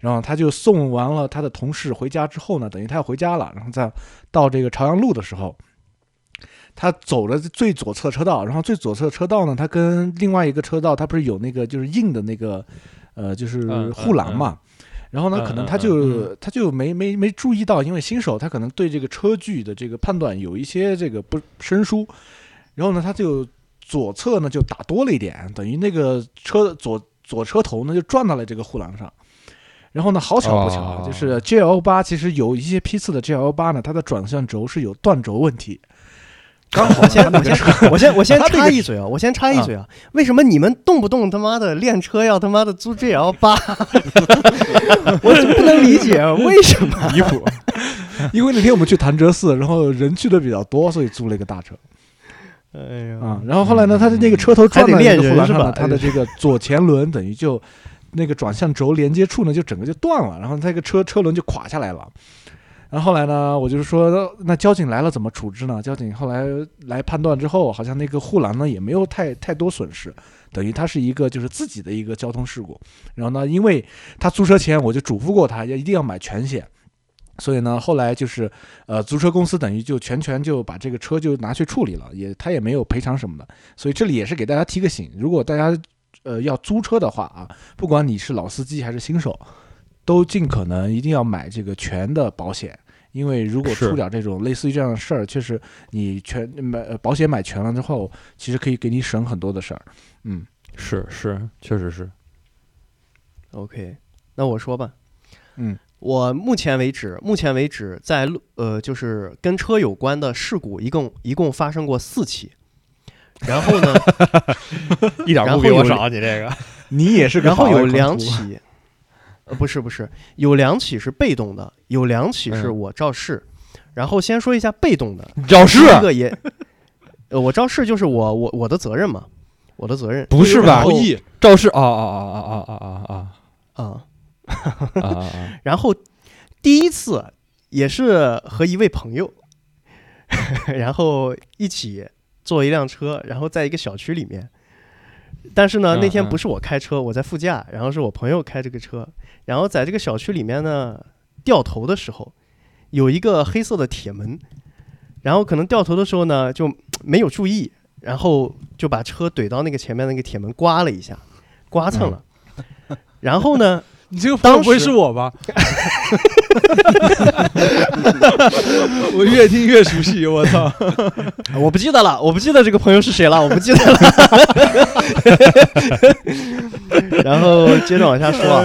然后他就送完了他的同事回家之后呢，等于他要回家了，然后在到这个朝阳路的时候，他走了最左侧车道，然后最左侧车道呢，他跟另外一个车道，他不是有那个就是硬的那个呃，就是嗯护栏嘛。然后呢，嗯可能他嗯就他就没没没注意到，因为新手他可能对这个车距的这个判断有一些这个不生疏，然后呢，他就左侧呢就打多了一点，等于那个车左左车头呢就撞到了这个护栏上。然后呢，好巧不巧啊，哦就是 GL 八其实有一些批次的 GL 八呢，它的转向轴是有断轴问题。刚好 (laughs) 我先我先我先我先插一嘴啊，我先插一嘴啊，为什么你们动不动他妈的练车要他妈的租 GL 八？(laughs) 我就不能理解为什么。离谱。因为那天我们去潭柘寺，然后人去的比较多，所以租了一个大车哎呀啊。然后后来呢，他的那个车头撞到那还得练人个护栏上呢，是吧它的这个左前轮等于就那个转向轴连接处呢，就整个就断了，然后他这个车车轮就垮下来了。然后后来呢，我就是说，那交警来了怎么处置呢？交警后来来判断之后，好像那个护栏呢也没有太太多损失，等于它是一个就是自己的一个交通事故。然后呢，因为他租车前我就嘱咐过他，要一定要买全险。所以呢，后来就是，呃，租车公司等于就全权就把这个车就拿去处理了，也他也没有赔偿什么的。所以这里也是给大家提个醒，如果大家呃要租车的话啊，不管你是老司机还是新手，都尽可能一定要买这个全的保险，因为如果是出点这种类似于这样的事儿，确实你全买呃保险买全了之后，其实可以给你省很多的事儿。嗯，是是，确实是。OK，那我说吧，嗯，我目前为止，目前为止在路呃，就是跟车有关的事故，一共一共发生过四起。然后呢，(laughs) (laughs) 一点不比我少，你这个。(laughs) 你也是个然后有两起，呃，不是不是，有两起是被动的，有两起是嗯我肇事。然后先说一下被动的，肇事第一个也，呃，我肇事就是我我我的责任嘛，我的责任不是吧肇事啊啊啊啊啊啊啊啊。啊啊啊！(laughs) 然后第一次也是和一位朋友，(laughs) 然后一起坐一辆车，然后在一个小区里面。但是呢，嗯那天嗯不是我开车，我在副驾，然后是我朋友开这个车。然后在这个小区里面呢，掉头的时候有一个黑色的铁门，然后可能掉头的时候呢就没有注意，然后就把车怼到那个前面那个铁门刮了一下，刮蹭了。(laughs) 然后呢，你这个当不会是我吧？(laughs) 我越听越熟悉，我操！(laughs) 我不记得了，我不记得这个朋友是谁了，我不记得了。(laughs) 然后接着往下说啊，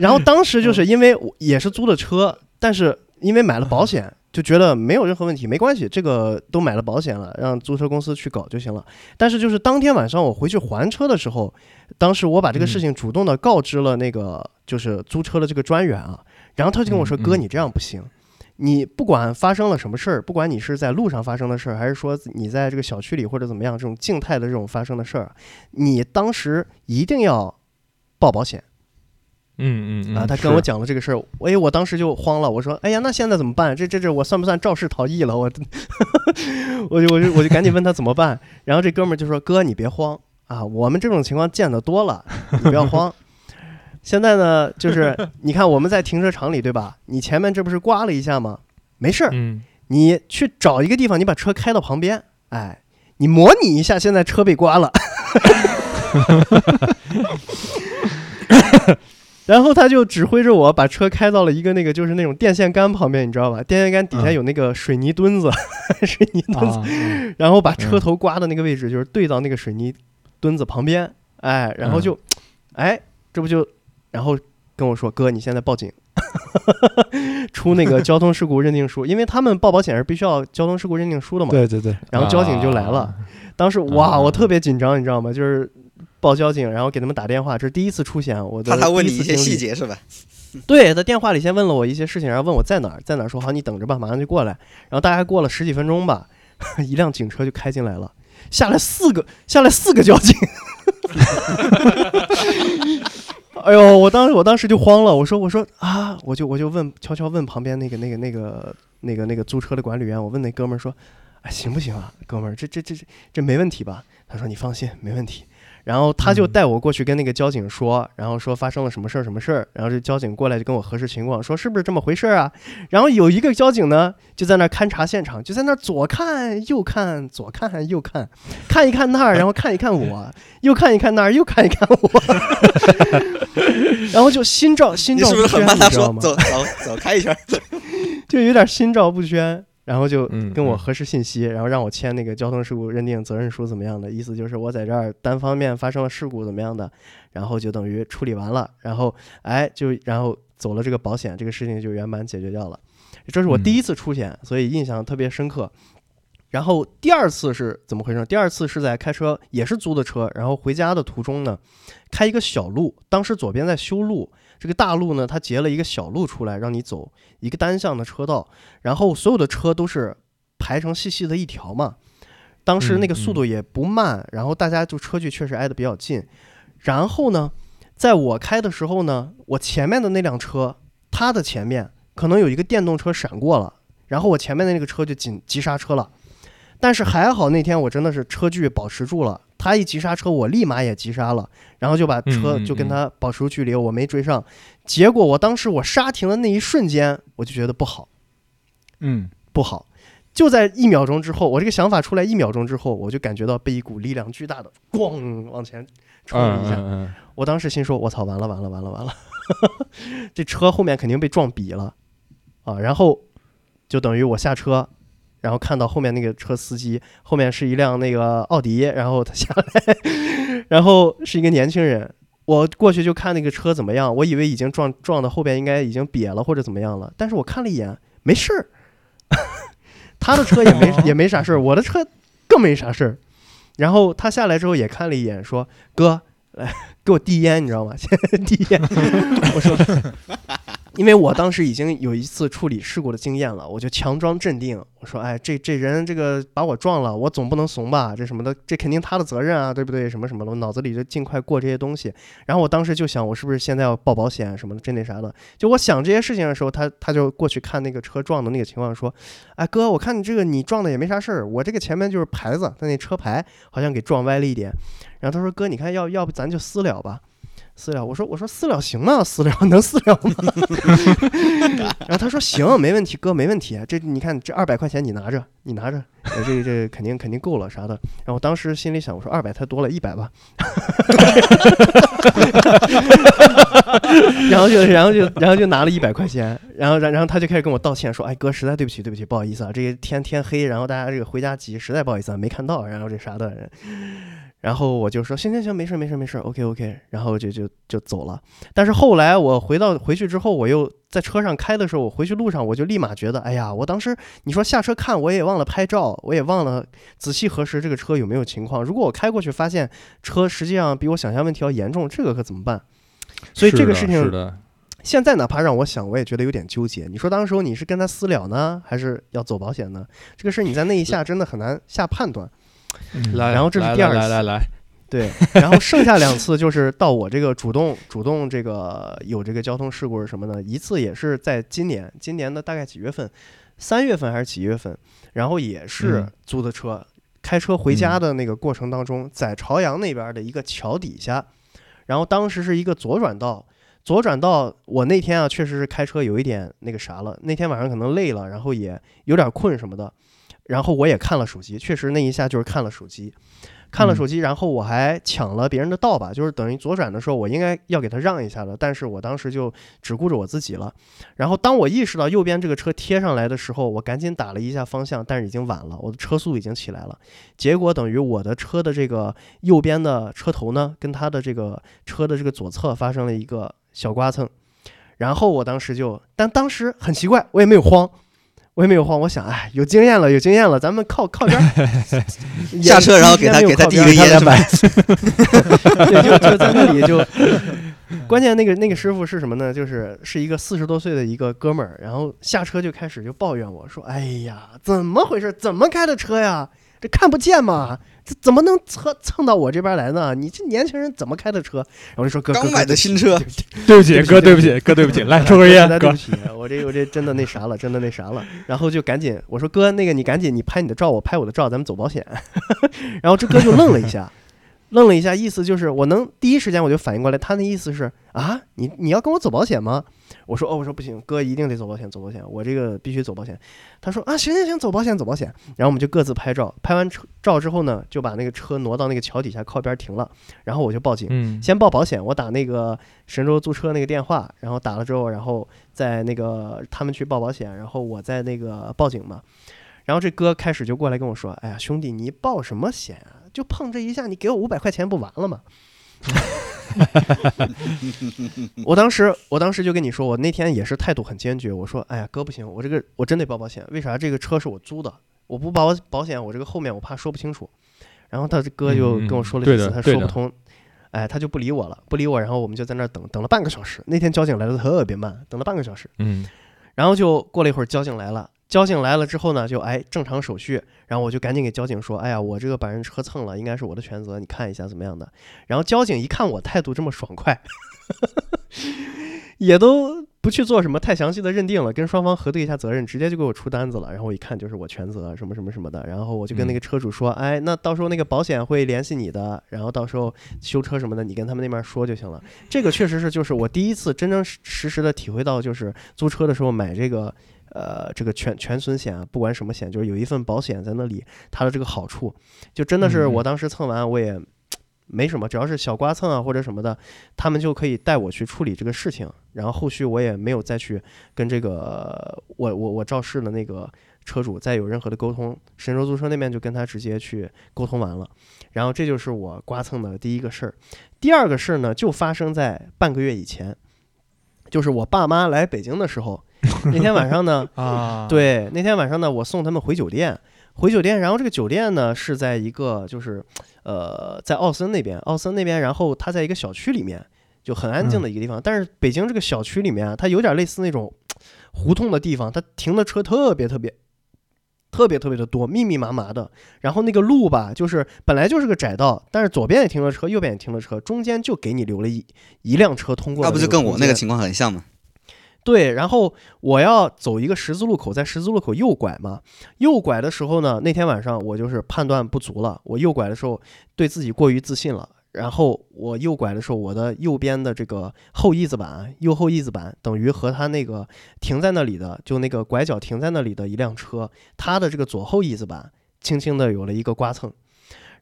然后当时就是因为我也是租的车，但是因为买了保险，就觉得没有任何问题，没关系，这个都买了保险了，让租车公司去搞就行了。但是就是当天晚上我回去还车的时候，当时我把这个事情主动的告知了那个就是租车的这个专员啊，然后他就跟我说：“嗯嗯哥，你这样不行。”你不管发生了什么事儿，不管你是在路上发生的事儿，还是说你在这个小区里或者怎么样，这种静态的这种发生的事儿，你当时一定要报保险嗯嗯啊！他跟我讲了这个事儿，哎，我当时就慌了，我说，哎呀，那现在怎么办？这这这我算不算肇事逃逸了？我 (laughs) 我就我就我就赶紧问他怎么办。然后这哥们儿就说，哥你别慌啊，我们这种情况见得多了，你不要慌。(laughs) 现在呢，就是你看我们在停车场里，对吧？你前面这不是刮了一下吗？没事儿，嗯你去找一个地方，你把车开到旁边，哎，你模拟一下现在车被刮了，(laughs) 然后他就指挥着我把车开到了一个那个就是那种电线杆旁边，你知道吧？电线杆底下嗯。有那个水泥墩子，(laughs) 水泥墩子，然后把车头刮的那个位置就是对到那个水泥墩子旁边，哎，然后就，哎，这不就，然后跟我说哥，你现在报警，(laughs) 出那个交通事故认定书，因为他们报保险是必须要交通事故认定书的嘛。对对对，然后交警就来了，啊。当时哇，啊我特别紧张，你知道吗？就是报交警，然后给他们打电话，这是第一次出现，我的怕他问你一些细节是吧？(laughs) 对，在电话里先问了我一些事情，然后问我在哪儿，在哪儿，说好你等着吧，马上就过来。然后大概过了十几分钟吧，(laughs) 一辆警车就开进来了，下来四个，下来四个交警。(laughs) 哎呦，我当时我当时就慌了，我说我说啊，我就我就问悄悄问旁边那个那个那个那个那个租车的管理员，我问那哥们儿说，哎行不行啊，哥们儿，这这这这这没问题吧？他说你放心，没问题。然后他就嗯带我过去跟那个交警说，然后说发生了什么事儿什么事儿，然后这交警过来就跟我核实情况，说是不是这么回事儿啊？然后有一个交警呢就在那儿勘察现场，就在那儿左看右看，左看右看，看一看那儿，然后看一看我，(laughs) 又看一看那儿，又看一看我，(laughs) 然后就心照心照不宣，很怕他说你知道吗？走走走开一圈？(laughs) 就有点心照不宣，然后就跟我核实信息，然后让我签那个交通事故认定责任书怎么样的，意思就是我在这儿单方面发生了事故怎么样的，然后就等于处理完了，然后哎就然后走了这个保险，这个事情就圆满解决掉了。这是我第一次出险，所以印象特别深刻。然后第二次是怎么回事？第二次是在开车，也是租的车，然后回家的途中呢，开一个小路，当时左边在修路，这个大路呢，它截了一个小路出来让你走，一个单向的车道，然后所有的车都是排成细细的一条嘛。当时那个速度也不慢，然后大家就车距确实挨得比较近。然后呢，在我开的时候呢，我前面的那辆车，它的前面可能有一个电动车闪过了，然后我前面的那个车就紧急刹车了。但是还好那天我真的是车距保持住了，他一急刹车，我立马也急刹了，然后就把车就跟他保持距离，我没追上。结果我当时我刹停的那一瞬间，我就觉得不好，嗯，不好。就在一秒钟之后，我这个想法出来一秒钟之后，我就感觉到被一股力量巨大的咣往前冲了嗯一下。嗯嗯我当时心说：“我操，完了完了完了完了，(laughs) 这车后面肯定被撞瘪了啊！”然后就等于我下车，然后看到后面那个车司机后面是一辆那个奥迪，然后他下来，(laughs) 然后是一个年轻人。我过去就看那个车怎么样，我以为已经撞撞到后边应该已经瘪了或者怎么样了，但是我看了一眼，没事儿，(laughs) 他的车也没也没啥事儿，我的车更没啥事儿。然后他下来之后也看了一眼，说：“哥，来 (laughs) 给我递烟，你知道吗？递烟。”我说：“因为我当时已经有一次处理事故的经验了，我就强装镇定。我说：‘哎，这这人这个把我撞了，我总不能怂吧？这什么的，这肯定他的责任啊，对不对？什么什么的，我脑子里就尽快过这些东西。然后我当时就想，我是不是现在要报保险什么的，这那啥的？就我想这些事情的时候，他他就过去看那个车撞的那个情况，说：‘哎哥，我看你这个你撞的也没啥事儿，我这个前面就是牌子，他那车牌好像给撞歪了一点。’然后他说：‘哥，你看要要不咱就私了吧。’私了，我说我说私了行 (laughs) 吗？私了能私了吗？然后他说行，没问题，哥没问题。这你看这二百块钱你拿着，你拿着，呃这这肯定肯定够了啥的。然后当时心里想，我说二百太多了，一百吧。(laughs) 然后就然后就然后就拿了一百块钱，然后然然后他就开始跟我道歉说，哎哥，实在对不起对不起，不好意思啊，这个天天黑，然后大家这个回家急，实在不好意思啊，没看到，然后这啥的。然后我就说行行行，没事没事没事，OK OK，然后就就就走了。但是后来我回到回去之后，我又在车上开的时候，我回去路上我就立马觉得，哎呀，我当时你说下车看，我也忘了拍照，我也忘了仔细核实这个车有没有情况。如果我开过去发现车实际上比我想象问题要严重，这个可怎么办？所以这个事是情的，现在哪怕让我想，我也觉得有点纠结。你说当时候你是跟他私了呢，还是要走保险呢？这个事儿你在那一下真的很难下判断。嗯来，然后这是第二次来来来，(laughs) 对，(laughs) 然后剩下两次就是到我这个主动主动这个有这个交通事故是什么呢？一次也是在今年，今年的大概几月份？三月份还是几月份？然后也是嗯租的车，开车回家的那个过程当中，在朝阳那边的一个桥底下，然后当时是一个左转道。左转道，我那天啊确实是开车有一点那个啥了，那天晚上可能累了，然后也有点困什么的，然后我也看了手机，确实那一下就是看了手机，看了手机，然后我还抢了别人的道吧，就是等于左转的时候，我应该要给他让一下的，但是我当时就只顾着我自己了。然后当我意识到右边这个车贴上来的时候，我赶紧打了一下方向，但是已经晚了，我的车速已经起来了。结果等于我的车的这个右边的车头呢，跟他的这个车的这个左侧发生了一个小刮蹭。然后我当时就，但当时很奇怪，我也没有慌。我也没有慌，我想，哎，有经验了，有经验了，咱们靠靠边 (laughs) 下车然后给他给他递一个烟是吧？对，就就在那里就，关键那个那个师傅是什么呢？就是是一个四十多岁的一个哥们儿，然后下车就开始就抱怨我说：“哎呀，怎么回事？怎么开的车呀？这看不见吗？这怎么能蹭蹭到我这边来呢？你这年轻人怎么开的车？”然后我就说：“哥，哥刚买的新车，对不起，对不起哥，对不起，哥，对不起，(laughs) 来抽根烟，哥对不。起，我这我这真的那啥了，真的那啥了。然后就赶紧我说哥，那个你赶紧你拍你的照，我拍我的照，咱们走保险。(laughs) 然后这哥就愣了一下，愣了一下，意思就是我能第一时间我就反应过来，他那意思是啊，你你要跟我走保险吗？我说哦，我说不行，哥一定得走保险，走保险，我这个必须走保险。他说啊，行行行，走保险，走保险。然后我们就各自拍照，拍完车照之后呢，就把那个车挪到那个桥底下靠边停了，然后我就报警，嗯，先报保险，我打那个神州租车那个电话，然后打了之后，然后在那个他们去报保险，然后我在那个报警嘛。然后这哥开始就过来跟我说：“哎呀，兄弟，你报什么险啊？就碰这一下，你给我五百块钱不完了吗？” (laughs) 我当时，我当时就跟你说，我那天也是态度很坚决。我说：“哎呀，哥不行，我这个我真得报保险。为啥？这个车是我租的，我不保保险，我这个后面我怕说不清楚。”然后他这哥就跟我说了几次，他说不通，哎，他就不理我了，不理我。然后我们就在那儿等，等了半个小时。那天交警来的特别慢，等了半个小时。嗯然后就过了一会儿，交警来了。交警来了之后呢，就哎正常手续，然后我就赶紧给交警说，哎呀，我这个把人车蹭了，应该是我的全责，你看一下怎么样的。然后交警一看我态度这么爽快，(laughs) 也都不去做什么太详细的认定了，跟双方核对一下责任，直接就给我出单子了。然后我一看就是我全责，什么什么什么的。然后我就跟那个车主说，哎，那到时候那个保险会联系你的，然后到时候修车什么的，你跟他们那边说就行了。这个确实是就是我第一次真真实实的体会到，就是租车的时候买这个。呃，这个全全损险啊，不管什么险，就是有一份保险在那里，它的这个好处，就真的是嗯。我当时蹭完我也没什么，只要是小刮蹭啊或者什么的，他们就可以带我去处理这个事情，然后后续我也没有再去跟这个我我我肇事的那个车主再有任何的沟通，神州租车那边就跟他直接去沟通完了，然后这就是我刮蹭的第一个事儿，第二个事儿呢就发生在半个月以前，就是我爸妈来北京的时候，(laughs) 那天晚上呢。(laughs) 啊，，对，那天晚上呢，我送他们回酒店，回酒店，然后这个酒店呢是在一个就是，呃，在奥森那边，奥森那边，然后它在一个小区里面，就很安静的一个地方。但是北京这个小区里面啊，它有点类似那种胡同的地方，它停的车特别特别。特别特别的多，密密麻麻的。然后那个路吧，就是本来就是个窄道，但是左边也停了车，右边也停了车，中间就给你留了一一辆车通过的那不就跟我那个情况很像吗？对，然后我要走一个十字路口，在十字路口右拐嘛。右拐的时候呢，那天晚上我就是判断不足了，我右拐的时候对自己过于自信了。然后我右拐的时候，我的右边的这个后翼子板，右后翼子板等于和它那个停在那里的，就那个拐角停在那里的一辆车，它的这个左后翼子板轻轻的有了一个刮蹭。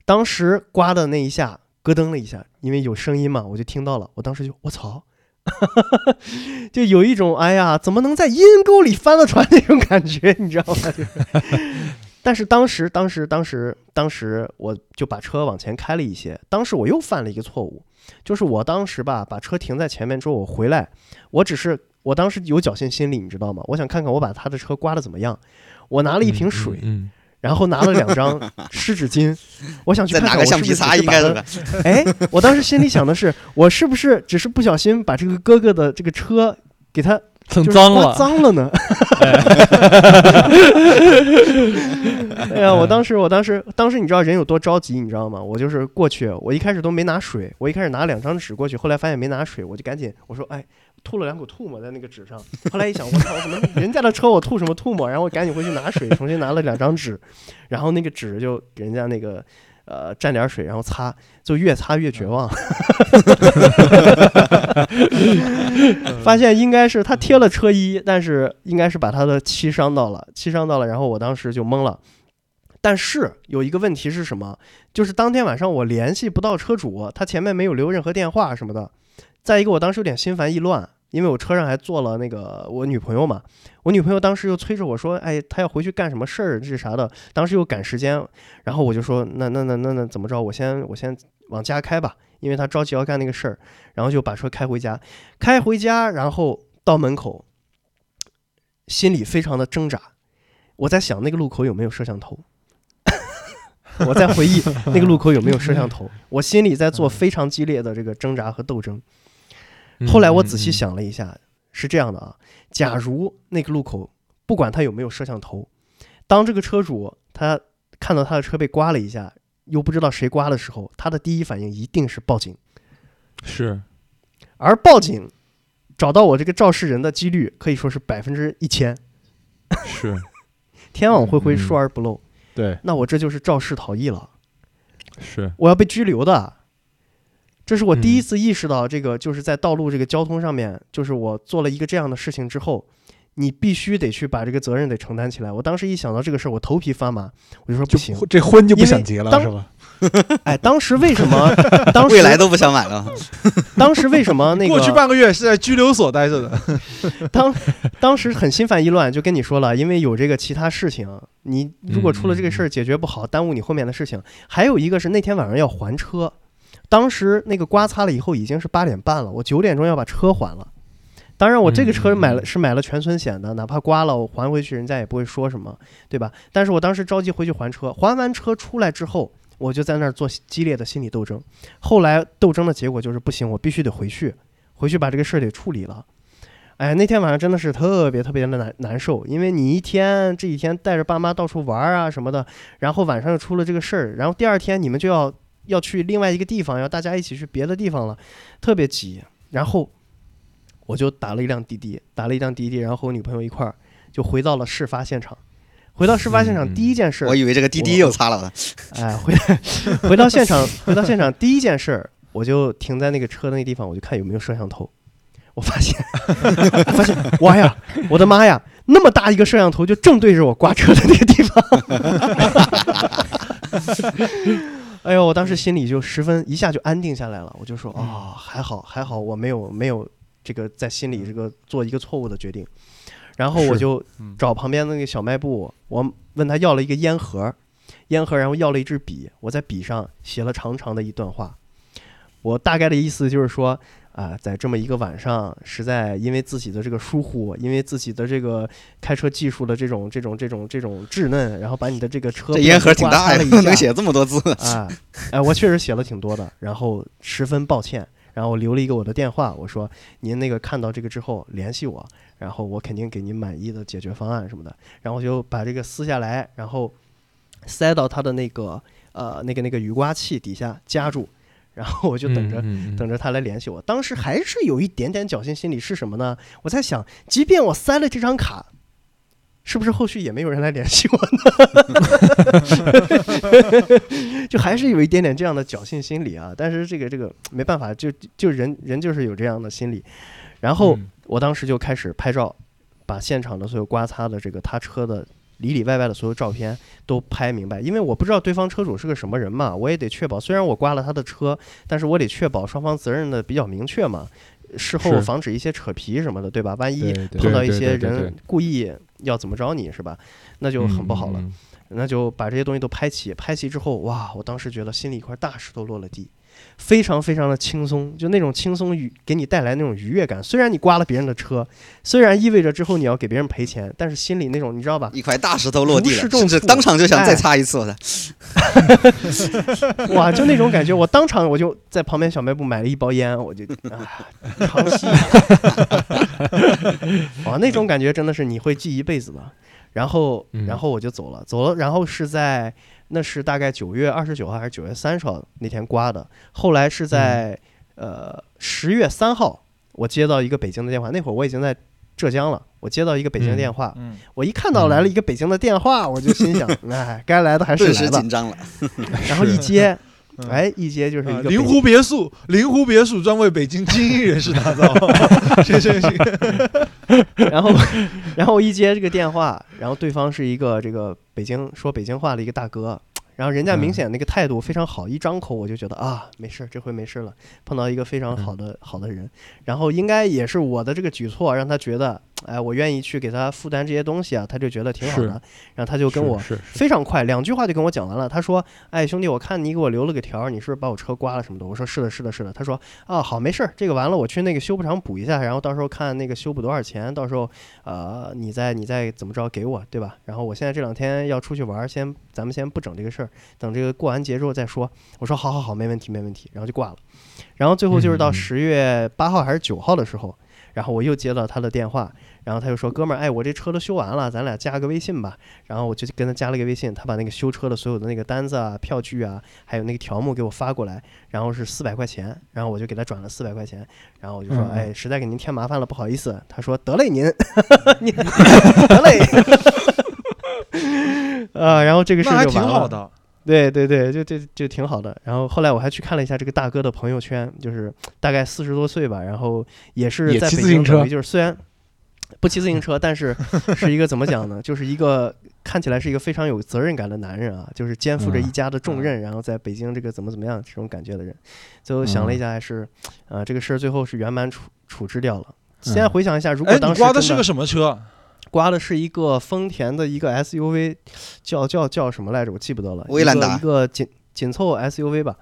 当时刮的那一下，咯噔了一下，因为有声音嘛，我就听到了。我当时就我操，(laughs) 就有一种哎呀，怎么能在阴沟里翻了船那种感觉，你知道吗？(laughs) 但是当时，当时，当时，当时，我就把车往前开了一些。当时我又犯了一个错误，就是我当时吧，把车停在前面之后，我回来，我只是我当时有侥幸心理，你知道吗？我想看看我把他的车刮的怎么样。我拿了一瓶水，然后拿了两张湿纸巾，(laughs) 我想去再看看我是不拿个橡皮擦，应该是吧？哎，我当时心里想的是，我是不是只是不小心把这个哥哥的这个车给他 (laughs) 蹭脏了，脏了呢？(laughs) 哎呀，我当时，我当时，当时你知道人有多着急，你知道吗？我就是过去，我一开始都没拿水，我一开始拿两张纸过去，后来发现没拿水，我就赶紧我说，哎，吐了两口吐沫在那个纸上。(laughs) 后来一想，我操，我怎么人家的车我吐什么吐沫？然后我赶紧回去拿水，重新拿了两张纸，然后那个纸就给人家那个呃蘸点水，然后擦，就越擦越绝望。(laughs) 发现应该是他贴了车衣，但是应该是把他的漆伤到了，漆伤到了，然后我当时就懵了。但是有一个问题是什么？就是当天晚上我联系不到车主，他前面没有留任何电话什么的。再一个，我当时有点心烦意乱，因为我车上还坐了那个我女朋友嘛。我女朋友当时又催着我说：“哎，她要回去干什么事儿，这啥的？”当时又赶时间，然后我就说：“那那那那那怎么着？我先我先往家开吧，因为她着急要干那个事儿。”然后就把车开回家，开回家，然后到门口，心里非常的挣扎。我在想那个路口有没有摄像头，(laughs) 我在回忆那个路口有没有摄像头，我心里在做非常激烈的这个挣扎和斗争。后来我仔细想了一下，是这样的啊，假如那个路口不管他有没有摄像头，当这个车主他看到他的车被刮了一下，又不知道谁刮的时候，他的第一反应一定是报警。是。而报警找到我这个肇事人的几率可以说是百分之一千，是，(laughs) 天网恢恢，嗯。疏而不漏。对，那我这就是肇事逃逸了，是，我要被拘留的。这是我第一嗯次意识到，这个就是在道路这个交通上面，就是我做了一个这样的事情之后，你必须得去把这个责任得承担起来。我当时一想到这个事儿，我头皮发麻，(laughs) 我就说不行。这婚就不想结了当是吧？哎，当时为什么？(laughs) 当时未来都不想买了。(laughs) 当时为什么那个过去半个月是在拘留所待着的，当当时很心烦意乱，就跟你说了，因为有这个其他事情，你如果出了这个事儿解决不好，耽误你后面的事情。还有一个是那天晚上要还车，当时那个刮擦了以后已经是八点半了，我九点钟要把车还了。当然，我这个车买了嗯是买了全损险的，哪怕刮了我还回去，人家也不会说什么，对吧？但是我当时着急回去还车，还完车出来之后，我就在那儿做激烈的心理斗争。后来斗争的结果就是不行，我必须得回去，回去把这个事儿得处理了。哎，那天晚上真的是特别特别的难难受，因为你一天这几天带着爸妈到处玩啊什么的，然后晚上又出了这个事儿，然后第二天你们就要要去另外一个地方，要大家一起去别的地方了，特别急。然后我就打了一辆滴滴，打了一辆滴滴，然后和我女朋友一块儿就回到了事发现场。回到事发现场，嗯第一件事，我以为这个滴滴又擦了呢。哎，回 (laughs) 回到现场，回到现场第一件事儿，我就停在那个车的那地方，我就看有没有摄像头。我发现，我发现，哇呀，我的妈呀，那么大一个摄像头就正对着我刮车的那个地方。(laughs) 哎呦，我当时心里就十分一下就安定下来了，我就说啊、还好还好，我没有没有这个在心里这个做一个错误的决定。然后我就嗯找旁边那个小卖部，我问他要了一个烟盒，烟盒，然后要了一支笔，我在笔上写了长长的一段话。我大概的意思就是说，啊、在这么一个晚上，实在因为自己的这个疏忽，因为自己的这个开车技术的这种这种这种这种稚嫩，然后把你的这个车这烟盒挺大呀，(laughs) 能写这么多字。啊，哎，我确实写了挺多的，然后十分抱歉，然后我留了一个我的电话，我说您那个看到这个之后联系我，然后我肯定给您满意的解决方案什么的，然后我就把这个撕下来，然后塞到他的那个呃那个那个雨刮器底下夹住，然后我就等着。嗯嗯嗯等着他来联系我，当时还是有一点点侥幸心理，是什么呢？我在想，即便我塞了这张卡，是不是后续也没有人来联系我呢？(laughs) 就还是有一点点这样的侥幸心理啊。但是这个这个没办法，就就人人就是有这样的心理。然后嗯我当时就开始拍照，把现场的所有刮擦的这个他车的里里外外的所有照片都拍明白，因为我不知道对方车主是个什么人嘛，我也得确保。虽然我刮了他的车，但是我得确保双方责任的比较明确嘛，事后防止一些扯皮什么的，对吧？万一碰到一些人故意要怎么着你是吧？那就很不好了。那就把这些东西都拍齐，拍齐之后，哇，我当时觉得心里一块大石头落了地，非常非常的轻松，就那种轻松愉给你带来那种愉悦感。虽然你刮了别人的车，虽然意味着之后你要给别人赔钱，但是心里那种你知道吧？一块大石头落地了，甚至当场就想再擦一次的。(laughs) (laughs) 哇，就那种感觉，我当场我就在旁边小卖部买了一包烟，我就啊，长吸，(laughs) 哇，那种感觉真的是你会记一辈子的。然后，嗯然后我就走了，走了，然后是在那是大概九月二十九号还是九月三十号那天刮的，后来是在、呃十月三号，我接到一个北京的电话，那会儿我已经在浙江了，我接到一个北京电话，嗯，我一看到来了一个北京的电话，我就心想，哎，该来的还是顿来了时 (laughs) 紧，张了，(laughs) 然后一接，(laughs) 嗯哎，一接就是一啊个北灵湖别墅，灵湖别墅专为北京精英人士打造。(laughs) 行行行，(laughs) 然后，然后我一接这个电话，然后对方是一个这个北京说北京话的一个大哥，然后人家明显那个态度非常好，一张口我就觉得啊，没事儿，这回没事了，碰到一个非常好的好的人，然后应该也是我的这个举措让他觉得，哎，我愿意去给他负担这些东西啊，他就觉得挺好的，然后他就跟我非常快，两句话就跟我讲完了。他说：“哎，兄弟，我看你给我留了个条儿，你是不是把我车刮了什么的？”我说：“是的，是的，是的。”他说：“啊，好，没事儿，这个完了，我去那个修补厂补一下，然后到时候看那个修补多少钱，到时候呃，你再你再怎么着给我，对吧？然后我现在这两天要出去玩儿，先咱们先不整这个事儿，等这个过完节之后再说。”我说：“好好好，没问题，没问题。”然后就挂了。然后最后就是到十月八号还是九号的时候，然后我又接到他的电话，然后他就说：“哥们儿，哎，我这车都修完了，咱俩加个微信吧。”然后我就跟他加了个微信，他把那个修车的所有的那个单子啊、票据啊，还有那个条目给我发过来，然后是四百块钱，然后我就给他转了四百块钱，然后我就说：“嗯嗯哎，实在给您添麻烦了，不好意思。”他说：“得嘞，您，(laughs) 您 (laughs) 得嘞。(laughs) ”呃，然后这个事就完了。挺好的。对对对，就就就挺好的。然后后来我还去看了一下这个大哥的朋友圈，就是大概四十多岁吧，然后也是在北京等于就是虽然不骑自行车，但是 (laughs) 是一个怎么讲呢？就是一个看起来是一个非常有责任感的男人啊，就是肩负着一嗯家的重任，然后在北京这个怎么怎么样这种感觉的人。最后想了一下，还是呃这个事儿最后是圆满处处置掉了。现在回想一下，如果当时真刮的是个什么车？刮的是一个丰田的一个 SUV，叫叫叫什么来着？我记不得了。威兰达一个一个紧紧凑 SUV 吧，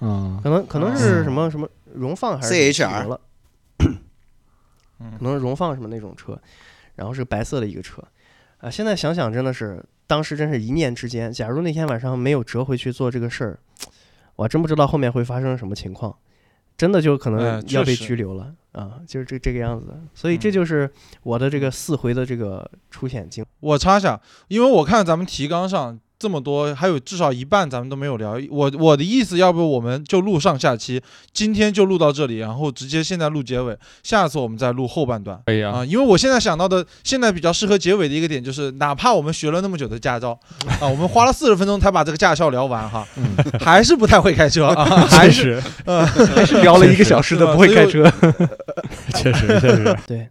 嗯可能可能哦是什么什么荣放还是 CHR 了，嗯可能是荣放什么那种车，然后是白色的一个车。啊，现在想想真的是，当时真是一念之间。假如那天晚上没有折回去做这个事儿，我真不知道后面会发生什么情况，真的就可哎能要被拘留了啊，就是这这个样子。所以这嗯就是我的这个四回的这个出险经。我插一下，因为我看咱们提纲上这么多，还有至少一半咱们都没有聊。我我的意思，要不我们就录上下期，今天就录到这里，然后直接现在录结尾，下次我们再录后半段。可以啊啊，，因为我现在想到的，现在比较适合结尾的一个点就是，哪怕我们学了那么久的驾照，(laughs) 啊，我们花了四十分钟才把这个驾校聊完哈，嗯，还是不太会开车 (laughs) 啊，还是呃 (laughs) 还是聊了一个小时的不会开车。确实确实，对，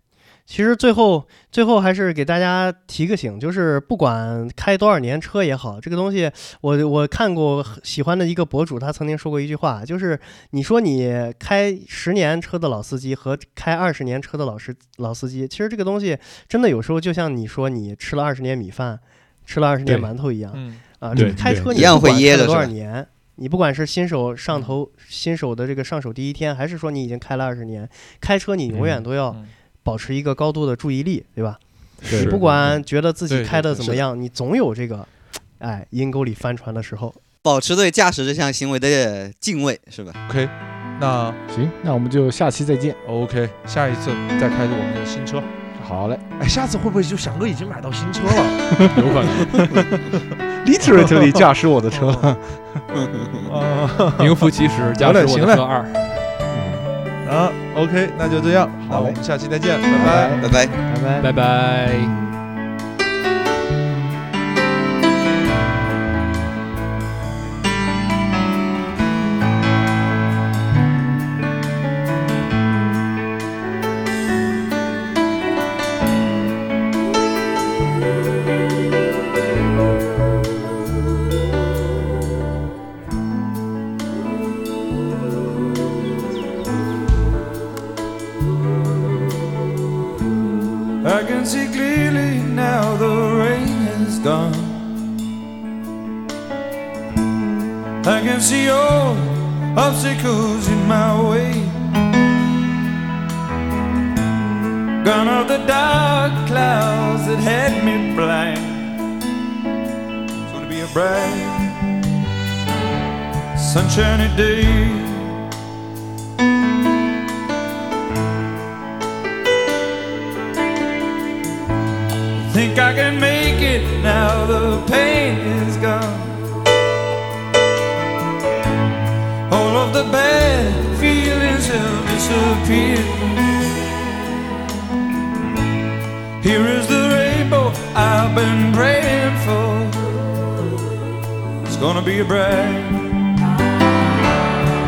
其实最后最后还是给大家提个醒，就是不管开多少年车也好，这个东西我我看过喜欢的一个博主，他曾经说过一句话，就是你说你开十年车的老司机和开二十年车的老司老司机，其实这个东西真的有时候就像你说你吃了二十年米饭，吃了二十年馒头一样嗯，啊，对这开车你一样会不管开了多噎着是吧少年。你不管是新手上头，新手的这个上手第一天，还是说你已经开了二十年，开车你永远嗯。都要嗯保持一个高度的注意力，对吧？是你不管觉得自己开的怎么样，你总有这个，哎，阴沟里翻船的时候。保持对驾驶这项行为的敬畏，是吧？OK，那行，那我们就下期再见。OK，下一次再开着我们的新车。好嘞哎，下次会不会就翔哥已经买到新车了？(laughs) 有可能。(laughs) literally 驾驶我的车了。啊 (laughs) 名副其实，驾驶我的车二。啊，OK，那就这样，那好我们下期再见，拜拜。拜拜。拜拜。拜拜。Gone. I can see all obstacles in my way. Gone are the dark clouds that had me blind. It's gonna be a bright, sunshiny day. Think I can make it now the pain is gone. All of the bad feelings have disappeared. Here is the rainbow I've been praying for. It's gonna be a bright,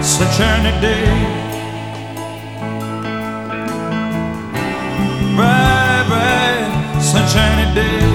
sunshiny day. Bright, bright, sunshiny day.